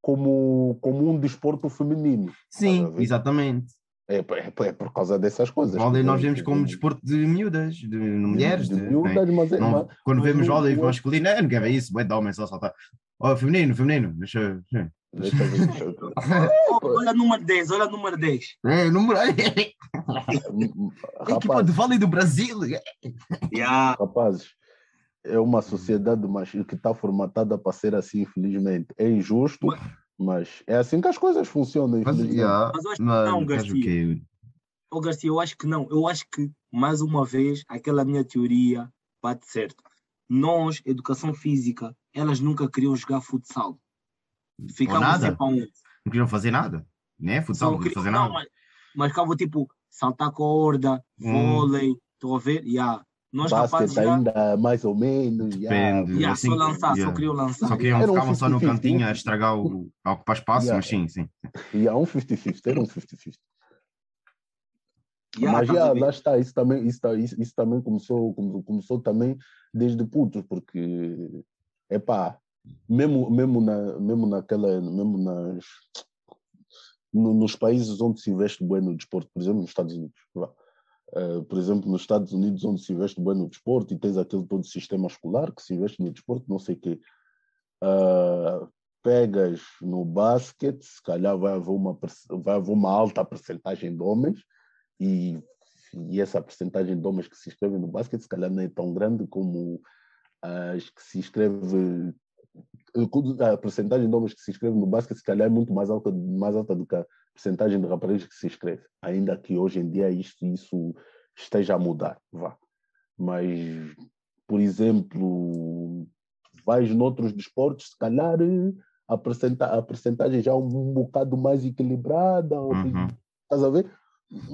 como, como um desporto feminino. Sim, exatamente. É, é, é por causa dessas coisas. Vôlei nós vem- vemos como desporto de miúdas, de, de mulheres. de de- miúdas, mas é- não- mas- quando mas vemos o- vôlei masculino, é, ninguém vê isso, é de homens só saltar. Oh, feminino, feminino, deixa eu. deixa Deixa eu ver, deixa eu ver. Olha o número 10, olha o número 10. eu- É, número. Equipa Rapaz, de vôlei do Brasil. Já. rapazes, é uma sociedade que está formatada para ser assim, infelizmente. É injusto, Mas- mas é assim que as coisas funcionam, Mas, yeah, Mas eu acho que mano, não, Garcia. quê? Ô Garcia, eu acho que não. Eu acho que, mais uma vez, aquela minha teoria bate certo. Nós, educação física, elas nunca queriam jogar futsal. Ficavam sempre a um. Não queriam fazer nada. Né? Futsal, não queriam fazer não, nada. mas, mas ficava tipo saltar corda, Hum. vôlei, estão a ver? Yeah. Nós rapazes Basket já, ainda mais ou menos. já. Depende. yeah, assim, só lançar, yeah. só queriam lançar. Só queriam, Era um ficavam só no 50-50. cantinho a estragar o. a ocupar espaço, Yeah. mas sim, sim. E há um 50-50, era um 50-50. Yeah, Mas já, ver? lá está, isso também, isso, tá- isso, isso também começou, come- começou também desde putos, porque, epá, mesmo, mesmo, na, mesmo naquela, mesmo nas, no, nos países onde se investe bem no desporto, por exemplo, nos Estados Unidos. Uh, por exemplo, nos Estados Unidos, onde se investe bem no desporto e tens aquele todo sistema escolar que se investe no desporto, não sei o quê. Uh, pegas no basquete, se calhar vai haver uma, vai haver uma alta percentagem de homens e, e essa percentagem de homens que se inscrevem no basquete se calhar não é tão grande como as que se inscrevem a percentagem de homens que se inscrevem no basquete se calhar é muito mais alta, mais alta do que a percentagem de rapazes que se inscrevem. Ainda que hoje em dia isto, isso esteja a mudar, vá. Mas, por exemplo, vais noutros desportos, se calhar a, percenta a percentagem já é um, bocado mais equilibrada, uhum. estás a ver?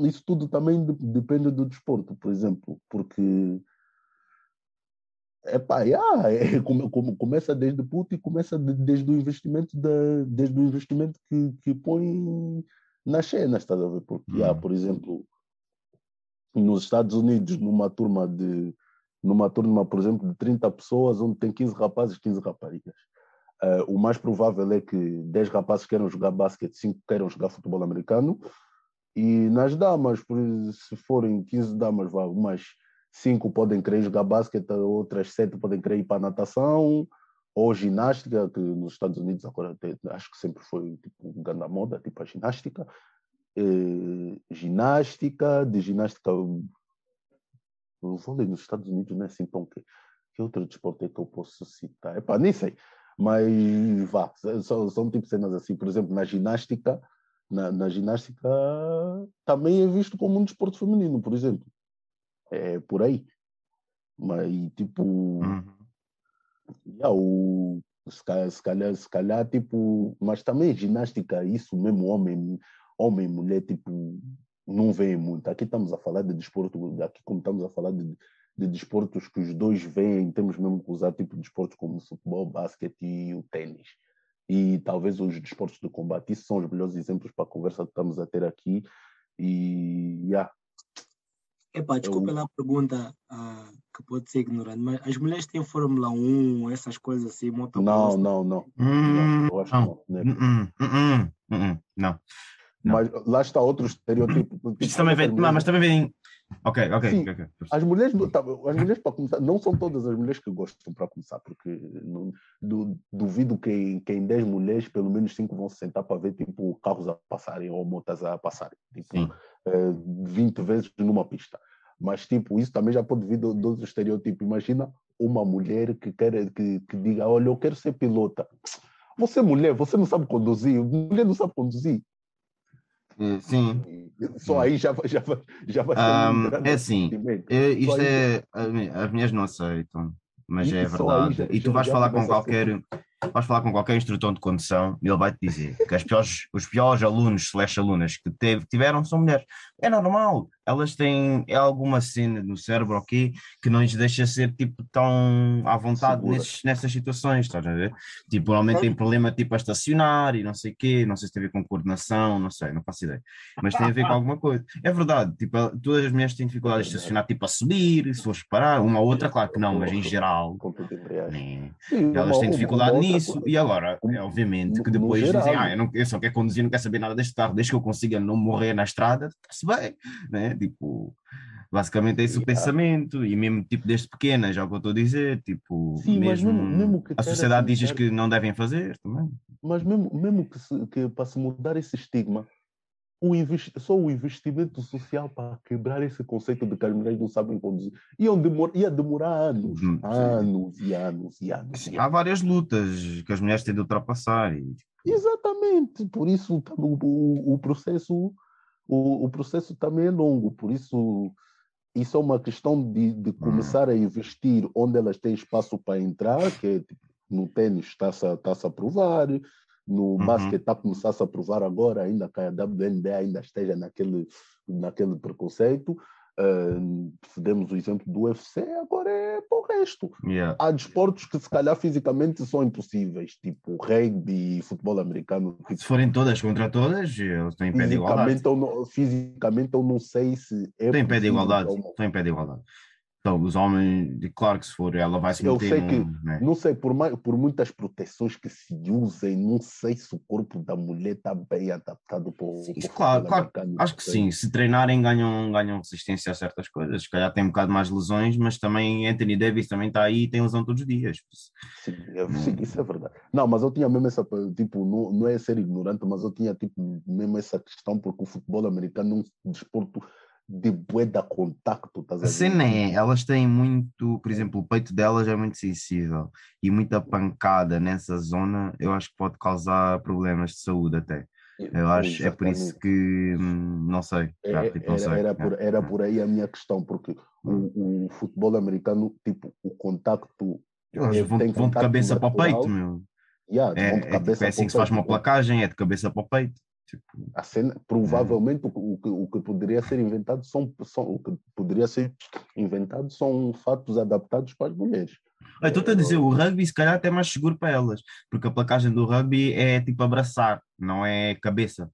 Isso tudo também de, depende do desporto, por exemplo, porque é pá, yeah, é, como, como, começa desde puto e começa de, desde o investimento da, desde o investimento que, que põe nas cenas, estás a ver? Porque, uhum. yeah, por exemplo, nos Estados Unidos, numa turma de numa turma, por exemplo, de 30 pessoas, onde tem 15 rapazes e 15 raparigas. Uh, o mais provável é que 10 rapazes queiram jogar basquete, 5 queiram jogar futebol americano. E nas damas, por, se forem 15 damas, vá, mais cinco podem querer jogar basquete, outras sete podem querer ir para natação ou ginástica, que nos Estados Unidos agora acho que sempre foi tipo grande moda, tipo a ginástica. Eh, ginástica, de ginástica, o vôlei nos Estados Unidos não é assim tão que, que outro desporto é que eu posso citar? Epá, nem sei, mas vá, são, são tipo cenas assim, por exemplo, na ginástica, na, na ginástica também é visto como um desporto feminino, por exemplo é por aí. Mas, tipo, uhum. yeah, o, se, calhar, se, calhar, se calhar, tipo, mas também ginástica, isso mesmo, homem, homem mulher, tipo, não vem muito. Aqui estamos a falar de desporto, aqui como estamos a falar de, de desportos que os dois vêm, temos mesmo que usar tipo de desportos como o futebol, basquete e o tênis. E talvez os desportos de combate, isso são os melhores exemplos para a conversa que estamos a ter aqui. E, yeah, Epá, desculpa eu... lá a pergunta uh, que pode ser ignorante, mas as mulheres têm Fórmula 1, essas coisas assim, Não, não, não. Hum, não, não. Né? Hum, hum, hum, não. Mas lá está outro estereótipo. Tipo, Isso também vem, não, mas também vem. Ok, ok. Sim, okay, okay. As mulheres, tá, as mulheres para começar, não são todas as mulheres que gostam para começar, porque não, du, duvido que, que em 10 mulheres, pelo menos 5 vão se sentar para ver tipo carros a passarem ou motas a passarem. Tipo, Sim. 20 eh, vezes numa pista. Mas, tipo, isso também já pode vir do, do outro estereótipo. Imagina uma mulher que, quer, que, que diga: Olha, eu quero ser pilota. Você, é mulher, você não sabe conduzir. Mulher não sabe conduzir. Sim. Só aí já, já, já vai ser. Um, é assim, isto é. As mulheres não aceitam, mas é verdade. E tu vais falar com qualquer vais falar com qualquer instrutor de condução e ele vai te dizer que as piores, os piores alunos, slash alunas que teve, tiveram são mulheres. É normal, elas têm é alguma cena no cérebro aqui que não lhes deixa ser tipo tão à vontade nesses, nessas situações, estás a ver? Tipo, normalmente tem problema tipo a estacionar e não sei o quê, não sei se tem a ver com coordenação, não sei, não faço ideia, mas tem a ver com alguma coisa. É verdade, tipo, todas as mulheres têm dificuldade de estacionar tipo a subir, se fores parar, uma ou outra, claro que não, mas em geral, né, elas têm dificuldade nisso e agora, é obviamente que depois dizem, ah, eu, não, eu só quero conduzir, não quero saber nada deste carro, desde que eu consiga não morrer na estrada, está-se bem, né? Tipo, basicamente é esse o pensamento, e mesmo tipo desde pequena, já é o que eu estou a dizer, tipo, Sim, mesmo, mesmo, mesmo a sociedade diz que não devem fazer também. Mas mesmo, mesmo que, se, que para se mudar esse estigma, o investi só o investimento social para quebrar esse conceito de que as mulheres não sabem conduzir ia, demor ia demorar anos, hum, anos e anos e anos. Sim, há várias lutas que as mulheres têm de ultrapassar. E... Exatamente, por isso o, o, o processo o, o processo também é longo, por isso isso é uma questão de, de começar a investir onde elas têm espaço para entrar, que é, tipo, no tênis está-se tá a provar, no uhum. basquete está a começar -se a provar agora, ainda que a WNBA ainda esteja naquele, naquele preconceito. Uh, demos o exemplo do UFC, agora é para o resto. Yeah. Há desportos que se calhar fisicamente são impossíveis, tipo rugby e futebol americano. Tipo, se forem todas contra todas, estou em pé de igualdade. Eu não, fisicamente eu não sei se é Estou em pé de igualdade, estou em pé de igualdade. Então, os homens, claro que se for, ela vai se Eu meter sei num, que, né? não sei, por, mais, por muitas proteções que se usem, não sei se o corpo da mulher está bem adaptado para o Sim, para claro, claro. americano. Acho que sim, se treinarem ganham, ganham resistência a certas coisas. Se calhar tem um bocado mais lesões, mas também Anthony Davis também está aí e tem lesão todos os dias. Sim, eu- sim, isso é verdade. Não, mas eu tinha mesmo essa, tipo, não, não é ser ignorante, mas eu tinha, tipo, mesmo essa questão, porque o futebol americano é um desporto de bué da contacto, estás a cena é, elas têm muito, por exemplo, o peito delas é muito sensível e muita pancada nessa zona, eu acho que pode causar problemas de saúde até. Eu acho, é por isso que, hum, não sei, já, É, tipo, não era, sei. era, é, por, era por aí a minha questão, porque o, o futebol americano, tipo, o contacto. É, vão, vão de cabeça para o natural, peito, meu. yeah, É, é, tipo, é assim que se faz uma peito. placagem, é de cabeça para o peito. Tipo, A cena, provavelmente o, que- o, que, o que poderia ser inventado são, são o que poderia ser inventado são fatos adaptados para as mulheres. Olha, Estou-te a dizer, o rugby se calhar até é mais seguro para elas, porque a placagem do rugby é tipo abraçar, não é cabeça.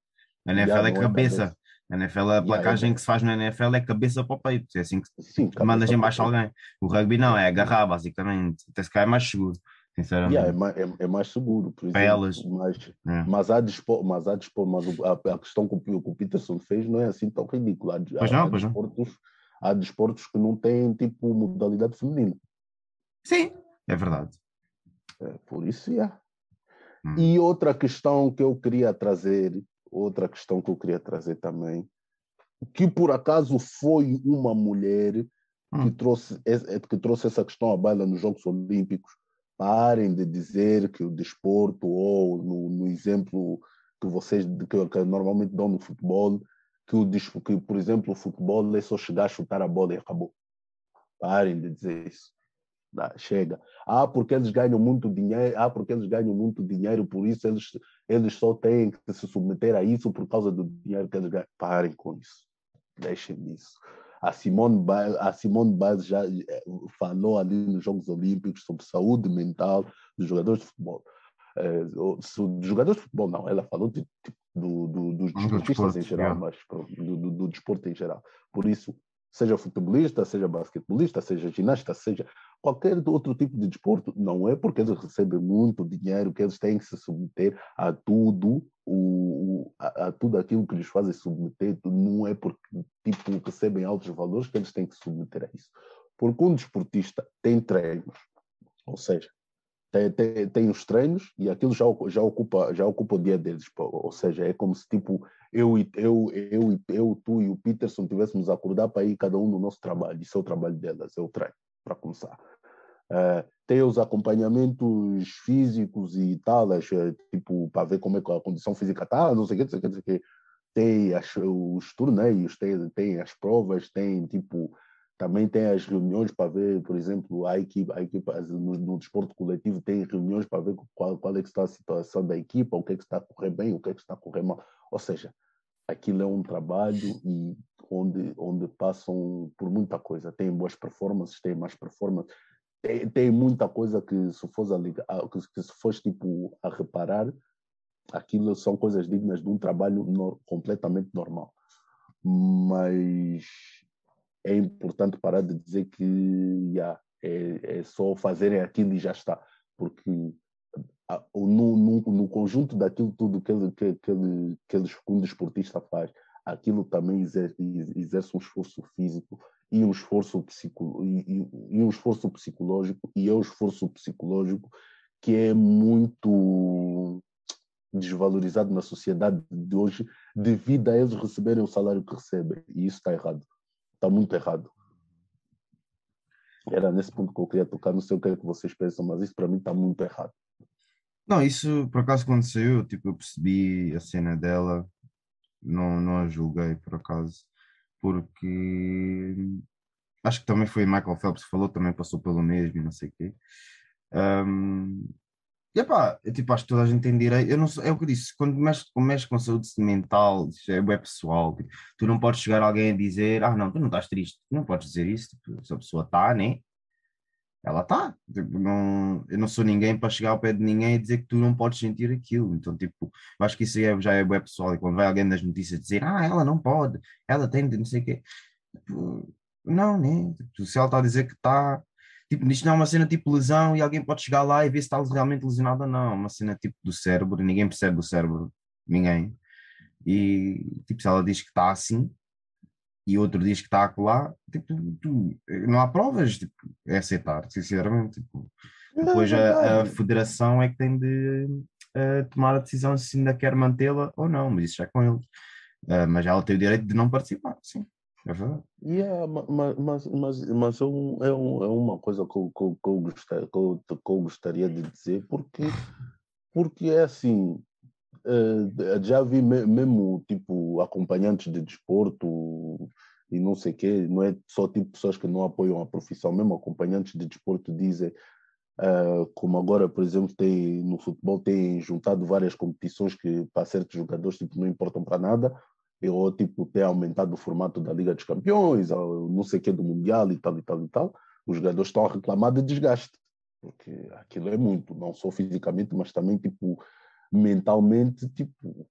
A NFL Já, é é cabeça. cabeça. A NFL, a placagem é- que se faz na NFL é cabeça para o peito. É assim que Sim, mandas embaixo alguém. O rugby não, é agarrar, basicamente. Até se calhar é mais seguro, sinceramente. Yeah, é, mais, é, é mais seguro, por exemplo. elas. Mas, É. mas há dispor, mas há dispor, mas a, a questão que o, que o Peterson fez não é assim tão ridícula. Há, Pois há- não, há pois não. desportos, há desportos que não têm tipo modalidade feminina. Sim, é verdade. É, por isso, yeah. Hum. E outra questão que eu queria trazer, outra questão que eu queria trazer também, que por acaso foi uma mulher que Hum. trouxe, es- que trouxe essa questão à baila nos Jogos Olímpicos. Parem de dizer que o desporto, ou no, no exemplo que vocês que, que normalmente dão no futebol, que, o, que, por exemplo, o futebol é só chegar a chutar a bola e acabou. Parem de dizer isso. Chega. Ah, porque eles ganham muito dinheiro, ah, porque eles ganham muito dinheiro, por isso eles, eles só têm que se submeter a isso por causa do dinheiro que eles ganham. Parem com isso. Deixem isso. A Simone Biles, a Simone Biles já eh, falou ali nos Jogos Olímpicos sobre saúde mental dos jogadores de futebol. Eh, dos jogadores de futebol, não, ela falou de- de- do, do, dos Do desportistas desporto, em geral, yeah. mas do, do, do desporto em geral. Por isso, seja futebolista, seja basquetebolista, seja ginasta, seja qualquer outro tipo de desporto, não é porque eles recebem muito dinheiro que eles têm que se submeter a tudo, o, a, a tudo aquilo que lhes fazem submeter, não é porque tipo, recebem altos valores que eles têm que se submeter a isso. Porque um desportista tem treinos, ou seja, tem, tem, tem os treinos e aquilo já, já, ocupa, já ocupa o dia deles. Ou seja, é como se tipo eu, e- eu, eu, eu, tu e o Peterson tivéssemos a acordar para ir cada um no nosso trabalho. Isso é o trabalho delas, é o treino, para começar. Eh, tem os acompanhamentos físicos e tal, eh, tipo, para ver como é que a condição física está, não sei o que, não sei o que, não sei o que. Tem as, os torneios, tem, tem as provas, tem tipo também tem as reuniões para ver, por exemplo, a equipe, a equipe as- no, no desporto coletivo tem reuniões para ver qual, qual é que está a situação da equipa, o que é que está a correr bem, o que é que está a correr mal. Ou seja, aquilo é um trabalho e onde, onde passam por muita coisa. Tem boas performances, tem mais performances, tem, tem muita coisa que se fosse a que, se fosse tipo a reparar, aquilo são coisas dignas de um trabalho no- completamente normal. Mas é importante parar de dizer que yeah, é, é só fazerem aquilo e já está, porque no, no, no conjunto daquilo tudo que, ele, que, que, que, que um desportista faz, aquilo também exerce, exerce um esforço físico e um esforço, psico, e- e um esforço psicológico, e é um esforço psicológico que é muito desvalorizado na sociedade de hoje devido a eles receberem o salário que recebem. E isso está errado. Está muito errado. Era nesse ponto que eu queria tocar. Não sei o que é que vocês pensam, mas isso para mim está muito errado. Não, isso por acaso quando saiu, tipo, eu percebi a cena dela, não, não a julguei por acaso, porque acho que também foi Michael Phelps que falou, também passou pelo mesmo não sei o quê. Ahm, e epá, eu, tipo, acho que toda a gente tem direito, eu não é o que eu disse, quando mexes, quando com saúde mental, é web pessoal, tipo, tu não podes chegar a alguém a dizer, ah não, tu não estás triste, tu não podes dizer isso, tipo, se a pessoa está, né? ela está. Tipo, não, eu não sou ninguém para chegar ao pé de ninguém e dizer que tu não podes sentir aquilo. Então, tipo, eu acho que isso é- já é web pessoal. E quando vai alguém das notícias dizer, ah, ela não pode, ela tem de não sei o quê. Tipo, não, né? Tipo, se ela está a dizer que está. Tipo, isto não é uma cena tipo lesão e alguém pode chegar lá e ver se está realmente lesionado ou não. É uma cena tipo do cérebro, ninguém percebe o cérebro, ninguém. E tipo, se ela diz que está assim e outro diz que está lá, tipo, tu, não há provas, tipo, é aceitar, sinceramente. Tipo, depois a, a, federação é que tem de uh, tomar a decisão se ainda quer mantê-la ou não, mas isso já é com eles. Uh, mas ela tem o direito de não participar, sim. É verdade. Yeah, mas, mas, mas, mas é, um, é, um, é uma coisa que eu, que, eu, gostaria, que, eu, gostaria de dizer, porque, porque é assim, uh, já vi mesmo tipo acompanhantes de desporto e não sei quê, não é só tipo pessoas que não apoiam a profissão, mesmo acompanhantes de desporto dizem Uh, como agora, por exemplo, tem no futebol tem juntado várias competições que para certos jogadores tipo, não importam para nada, ou tipo ter aumentado o formato da Liga dos Campeões, ou não sei o que do Mundial e tal e tal e tal, os jogadores estão a reclamar de desgaste, porque aquilo é muito, não só fisicamente, mas também tipo mentalmente, tipo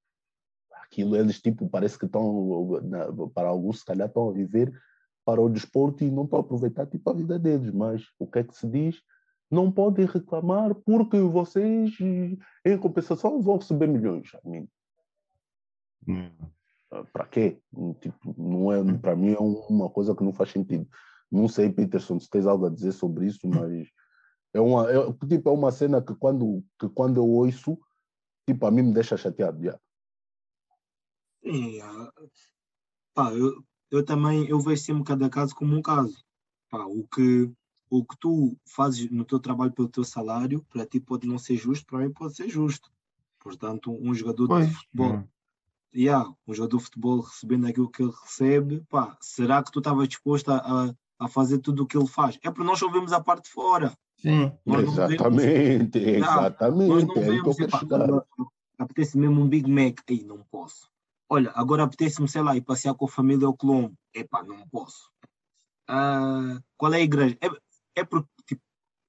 aquilo eles tipo parece que estão para alguns se calhar estão a viver para o desporto e não estão a aproveitar tipo a vida deles, mas o que é que se diz? não podem reclamar porque vocês, em compensação, vão receber milhões. Hum. Ah, para quê? Tipo, não é, hum. para mim é uma coisa que não faz sentido. Não sei, Peterson, se tens algo a dizer sobre isso, mas é uma, é, tipo, é uma cena que quando, que quando eu ouço, tipo, a mim me deixa chateado. Já. Sim, pá, eu, eu também eu vejo sempre cada caso como um caso. Pá, o que o que tu fazes no teu trabalho pelo teu salário, para ti pode não ser justo, para mim pode ser justo. Portanto, um jogador pois. de futebol, hum. Yeah, um jogador de futebol recebendo aquilo que ele recebe, pá, será que tu estavas disposto a, a, fazer tudo o que ele faz? É porque nós só vemos a parte de fora. Sim, exatamente, vemos, exatamente. Nós não é vemos, epá, apetece mesmo um Big Mac, aí não posso. Olha, agora apetece-me, sei lá, ir passear com a família ao Colombo. Epá, não posso. Uh, qual é a igreja? É, é porque tipo,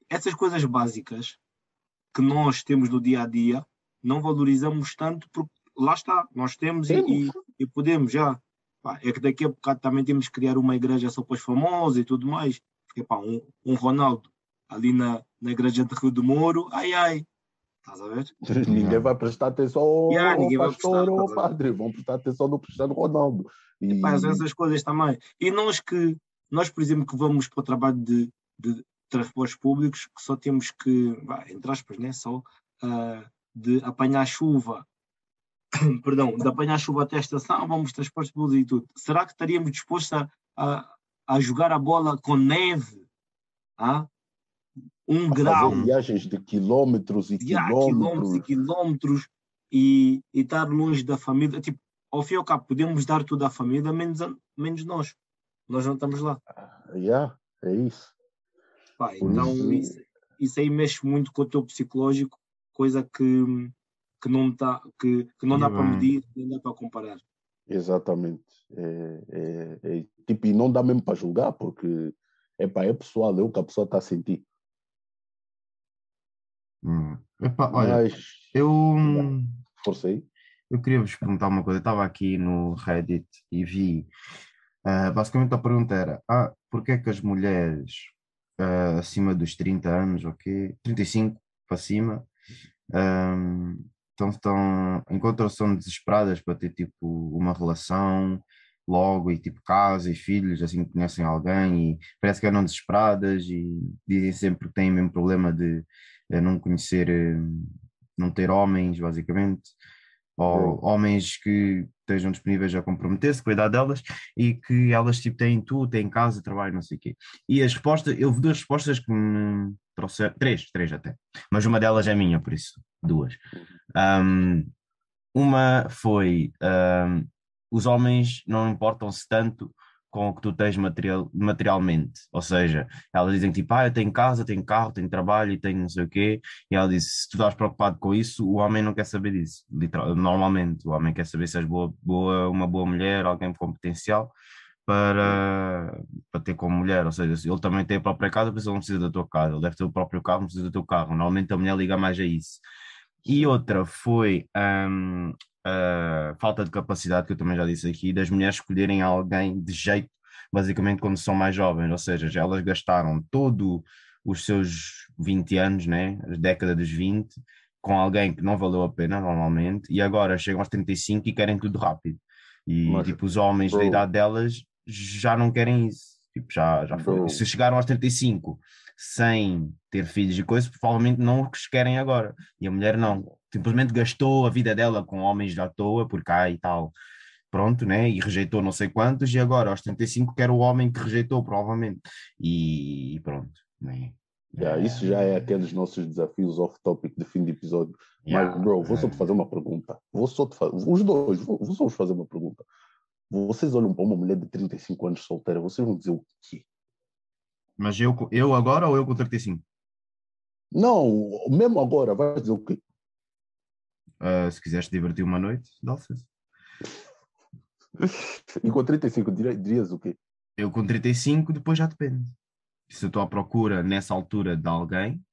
essas coisas básicas que nós temos no dia a dia não valorizamos tanto porque lá está, nós temos, E, e, podemos já. Pá, é que daqui a bocado também temos que criar uma igreja só para os famosos e tudo mais. Porque pá, um, um Ronaldo ali na, na igreja de Rio do Moro, ai ai, Estás a ver? Ninguém vai prestar atenção ao, yeah, ao pastor prestar, ou ao padre, vão prestar atenção no Cristiano Ronaldo. E, e faz essas coisas também. E nós que, nós, por exemplo, que vamos para o trabalho de, de transportes públicos que só temos que, entre aspas, né, só uh, de apanhar chuva, perdão, de apanhar chuva até a estação, vamos transportes públicos e tudo. Será que estaríamos dispostos a, a, a jogar a bola com neve? Ah? Um a grau. Fazer viagens de quilómetros e quilómetros. quilómetros e quilómetros e, e estar longe da família. Tipo, ao fim e ao cabo, podemos dar tudo à família, menos, menos nós. Nós não estamos lá. Yeah, é isso. Pá, então isso, isso aí mexe muito com o teu psicológico, coisa que, que não, tá, que, que não dá para medir, não dá para comparar. Exatamente. É, é, é, tipo, e não dá mesmo para julgar, porque epá, é pessoal, é o que a pessoa está a sentir. Hum. Epá, olha, Mas, eu. Forcei. Eu queria vos perguntar uma coisa. Eu estava aqui no Reddit e vi. Uh, basicamente a pergunta era: ah, porquê é que as mulheres uh, acima dos 30 anos, ok? 35 para cima, um, então estão, encontram-se desesperadas para ter tipo uma relação logo e tipo casa e filhos, assim que conhecem alguém e parece que andam desesperadas e dizem sempre que têm o mesmo problema de uh, não conhecer, uh, não ter homens, basicamente ou homens que estejam disponíveis a comprometer-se, cuidar delas e que elas tipo têm tudo, têm casa, trabalho, não sei o quê. E as respostas, eu vi duas respostas que me trouxeram, três, três até, mas uma delas é minha, por isso, duas. Um, uma foi um, os homens não importam-se tanto com o que tu tens material, materialmente. Ou seja, elas dizem tipo, ah, eu tenho casa, tenho carro, tenho trabalho e tenho não sei o quê. E ela diz, se tu estás preocupado com isso, o homem não quer saber disso. Literal, normalmente, o homem quer saber se és boa, boa, uma boa mulher, alguém com potencial para, para ter como mulher. Ou seja, ele também tem a própria casa, por isso ele não precisa da tua casa. Ele deve ter o próprio carro, não precisa do teu carro. Normalmente a mulher liga mais a isso. E outra foi um, uh, falta de capacidade, que eu também já disse aqui, das mulheres escolherem alguém de jeito basicamente quando são mais jovens, ou seja, já elas gastaram todo os seus 20 anos, né, a década dos 20, com alguém que não valeu a pena normalmente, e agora chegam aos 35 e querem tudo rápido. E Mas, tipo, os homens da bro. idade delas já não querem isso. Tipo, já, já. Se chegaram aos 35 sem ter filhos e coisas, provavelmente não os querem agora. E a mulher não. Simplesmente gastou a vida dela com homens à toa, por cá e tal. Pronto, né? E rejeitou não sei quantos, e agora aos 35 quer o homem que rejeitou, provavelmente. E, e pronto. Né? Yeah, isso já é aqueles nossos desafios off-topic de fim de episódio. Yeah, Mas, bro, vou só é. te fazer uma pergunta. Vou só te fa- Os dois, vou, vou só vos fazer uma pergunta. Vocês olham para uma mulher de 35 anos solteira, vocês vão dizer o quê? Mas eu, eu agora ou eu com 35? Não, mesmo agora, vai dizer o quê? Ah, se quiseres te divertir uma noite, dá licença. E com 35 diri- dirias o quê? Eu com 35 depois já depende. Se eu estou à procura nessa altura de alguém,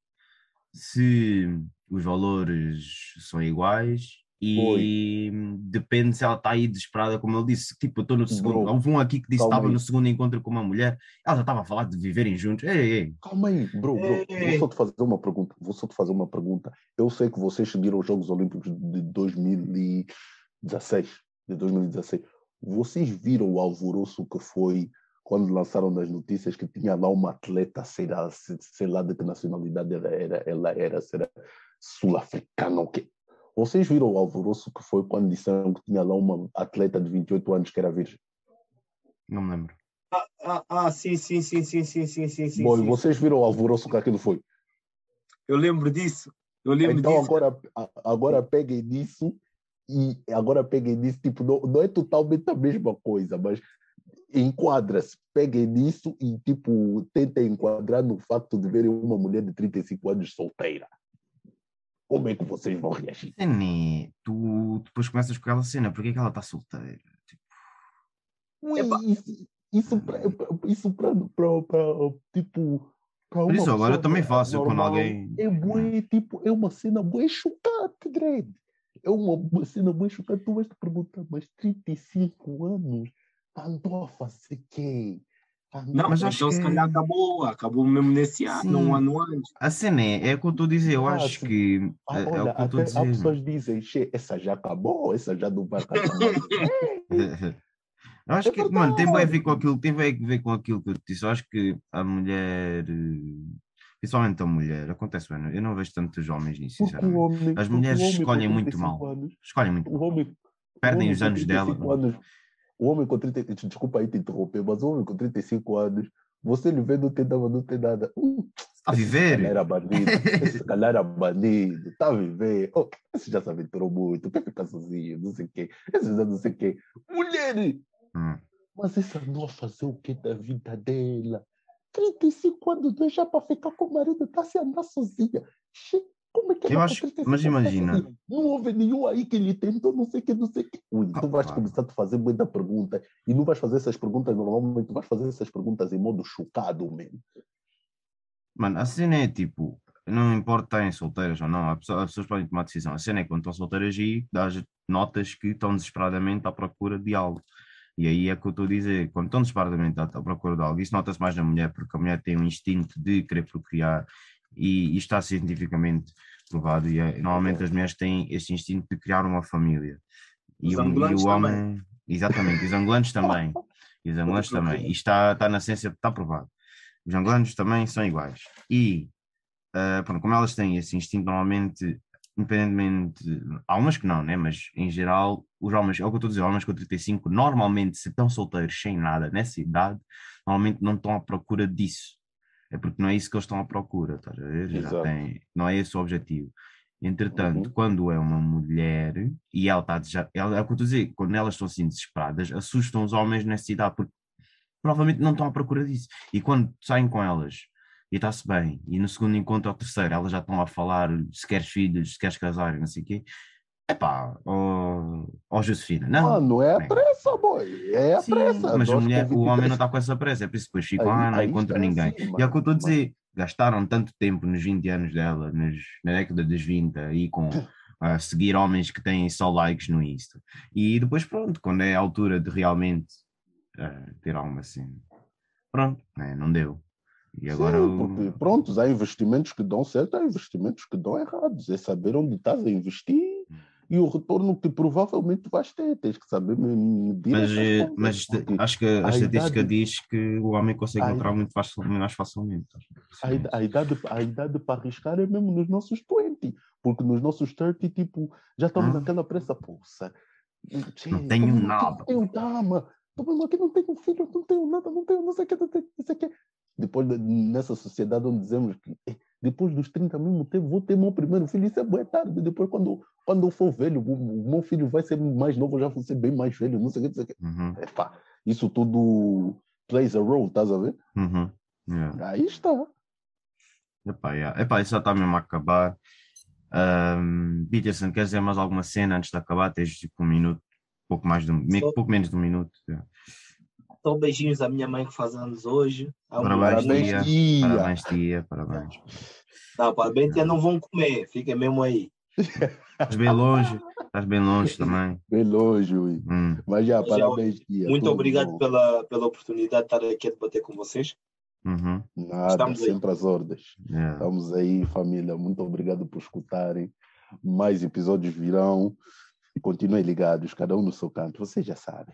se os valores são iguais e depende se ela está aí desesperada, como ele disse. Tipo, eu estou no segundo. Bro, Houve um aqui que disse que estava aí. no segundo encontro com uma mulher, ela já estava a falar de viverem juntos. Ei, ei, Calma aí, bro, bro. Ei. Vou só te fazer uma pergunta. Vou só te fazer uma pergunta. Eu sei que vocês seguiram os Jogos Olímpicos de 2016. De 2016. Vocês viram o alvoroço que foi quando lançaram nas notícias que tinha lá uma atleta, sei lá, se- sei lá de que nacionalidade ela era, ela era, será sul-africana ou quê? Vocês viram o alvoroço que foi quando disseram que tinha lá uma atleta de 28 anos que era virgem? Não me lembro. Ah, ah, ah sim, sim, sim, sim, sim, sim, sim, sim. Bom, sim. vocês viram o alvoroço que aquilo foi? Eu lembro disso. Eu lembro então, disso. Agora, agora peguem disso e agora peguem disso. Tipo, não, não é totalmente a mesma coisa, mas enquadra-se, peguem nisso e tipo, tentem enquadrar no facto de verem uma mulher de 35 anos solteira. Como é que vocês vão reagir? Né, tu depois começas com aquela cena, porque é que ela está solteira? Tipo, Ui, isso, isso para isso pra, pra, pra, tipo pra Por isso, agora também faço, quando alguém- é bué, tipo é uma cena bem chocante, Dredd. É uma, cena bem chocante. Tu vais te perguntar, mas 35 anos andou a fazer quê? Não, Mas então se que- calhar acabou. Acabou mesmo nesse ano, Sim. um ano antes. A cena é, é o que eu estou a dizer, eu Ah, acho sim. que Ah, é, é olha, o que eu estou a até há dizer. pessoas que dizem, "Che, essa já acabou, essa já não vai acabar. Eu acho É que, mano, tem bué a ver com aquilo, tem bué a ver com aquilo que eu te disse. Eu acho que a mulher, principalmente a mulher, acontece, mano, eu não vejo tantos homens nisso, sinceramente. homem, As mulheres escolhem muito 35 mal. anos, Escolhem muito o mal. homem, Perdem homem os anos dela. 35 anos, o homem com 30, desculpa aí te interromper, mas o homem com 35 anos, você lhe vê, não tem nada, não tem nada. Hum, a esse viver. era bandido, esse era bandido, está a viver. Oh, esse já se aventurou muito, quer ficar sozinho, não sei o quê. Esse já não sei o quê. Mulher! Hum. Mas essa não fazer o que da vida dela? 35 anos é já para ficar com o marido, está se andar sozinha. Che, Como é que Eu acho- 35 mas tá imagina. Não houve nenhum aí que lhe tentou, não sei o que, não sei o que. Ui, tu Ah, vais claro. começar a te fazer muita pergunta e não vais fazer essas perguntas normalmente, tu vais fazer essas perguntas em modo chocado mesmo. Mano, a cena é tipo, não importa estarem solteiras ou não, as pessoas, as pessoas podem tomar decisão. A cena é quando estão solteiras e dás notas que estão desesperadamente à procura de algo. E aí é que eu estou a dizer, quando estão desesperadamente à, à procura de algo, isso nota-se mais na mulher, porque a mulher tem um instinto de querer procriar e, e está cientificamente provado. E é- normalmente as mulheres têm esse instinto de criar uma família. E, o- e o homem, exatamente, os angolanos também. E os angolanos também. Isto está, está na ciência, está provado. Os angolanos também são iguais. E, ah, pronto, como elas têm esse instinto, normalmente, independentemente, há umas que não, né? mas em geral, os homens, é o que eu estou a dizer, homens com 35, normalmente, se estão solteiros sem nada nessa idade, normalmente não estão à procura disso. É porque não é isso que eles estão à procura, estás a ver? Já tem, não é esse o objetivo. Entretanto, Uhum. quando é uma mulher e ela está já, ela, é o que eu estou a dizer, quando elas estão assim desesperadas, assustam os homens nessa idade, porque provavelmente não estão à procura disso. E quando saem com elas e está-se bem, e no segundo encontro ou terceiro elas já estão a falar se queres filhos, se queres casar, não sei o quê. Epá, ó ó Josefina, não. Mano, é a pressa, boy. É a Sim, pressa. mas a mulher, o homem 23 não está com essa pressa, é por isso que depois ficam, Aí- ah, não está ninguém. assim, e é o que eu estou a dizer, gastaram tanto tempo nos 20 anos dela, nos, na década dos 20, aí com a seguir homens que têm só likes no Insta. E depois, pronto, quando é a altura de realmente uh, ter alguma cena. Pronto, né? não deu. E agora. Sim, porque, pronto, há investimentos que dão certo, há investimentos que dão errados. É saber onde estás a investir hum. E o retorno que provavelmente vais ter. Tens que saber medir. Mas, eh, mas acho que a, a estatística idade, diz que o homem consegue entrar muito fácil, mais facilmente. A, a, idade, a idade para arriscar é mesmo nos nossos 20, porque nos nossos 30, tipo, já estamos hum. naquela pressa, poça. Não tenho nada. Não tenho dama. Aqui não tenho filho, não tenho nada, não tenho não sei o que, não sei o que depois de, nessa sociedade onde dizemos que eh, depois dos 30 mesmo tempo vou ter meu primeiro filho, isso é boa tarde. Depois, quando, quando eu for velho, o, o meu filho vai ser mais novo, eu já vou ser bem mais velho, não sei o que, não sei o que. Uhum. Epá, isso tudo plays a role, estás a ver? Uhum. Yeah. Aí está. Epá, yeah. Epá, isso já está mesmo a acabar. Um, Peterson, quer dizer mais alguma cena antes de acabar? Tens tipo um minuto, pouco, mais de um, Só... pouco menos de um minuto. Yeah. Então, beijinhos à minha mãe que faz anos hoje. Parabéns, parabéns, tia. Parabéns, tia. Parabéns. Não, parabéns, tia. Não vão comer. Fiquem mesmo aí. Estás bem longe. Estás bem longe também. Bem longe, ui. Hum. Mas já, parabéns, tia. Muito obrigado pela, pela oportunidade de estar aqui a debater com vocês. Uhum. Nada, Estamos sempre aí. às ordens. Yeah. Estamos aí, família. Muito obrigado por escutarem. Mais episódios virão. Continuem ligados, cada um no seu canto. Vocês já sabem.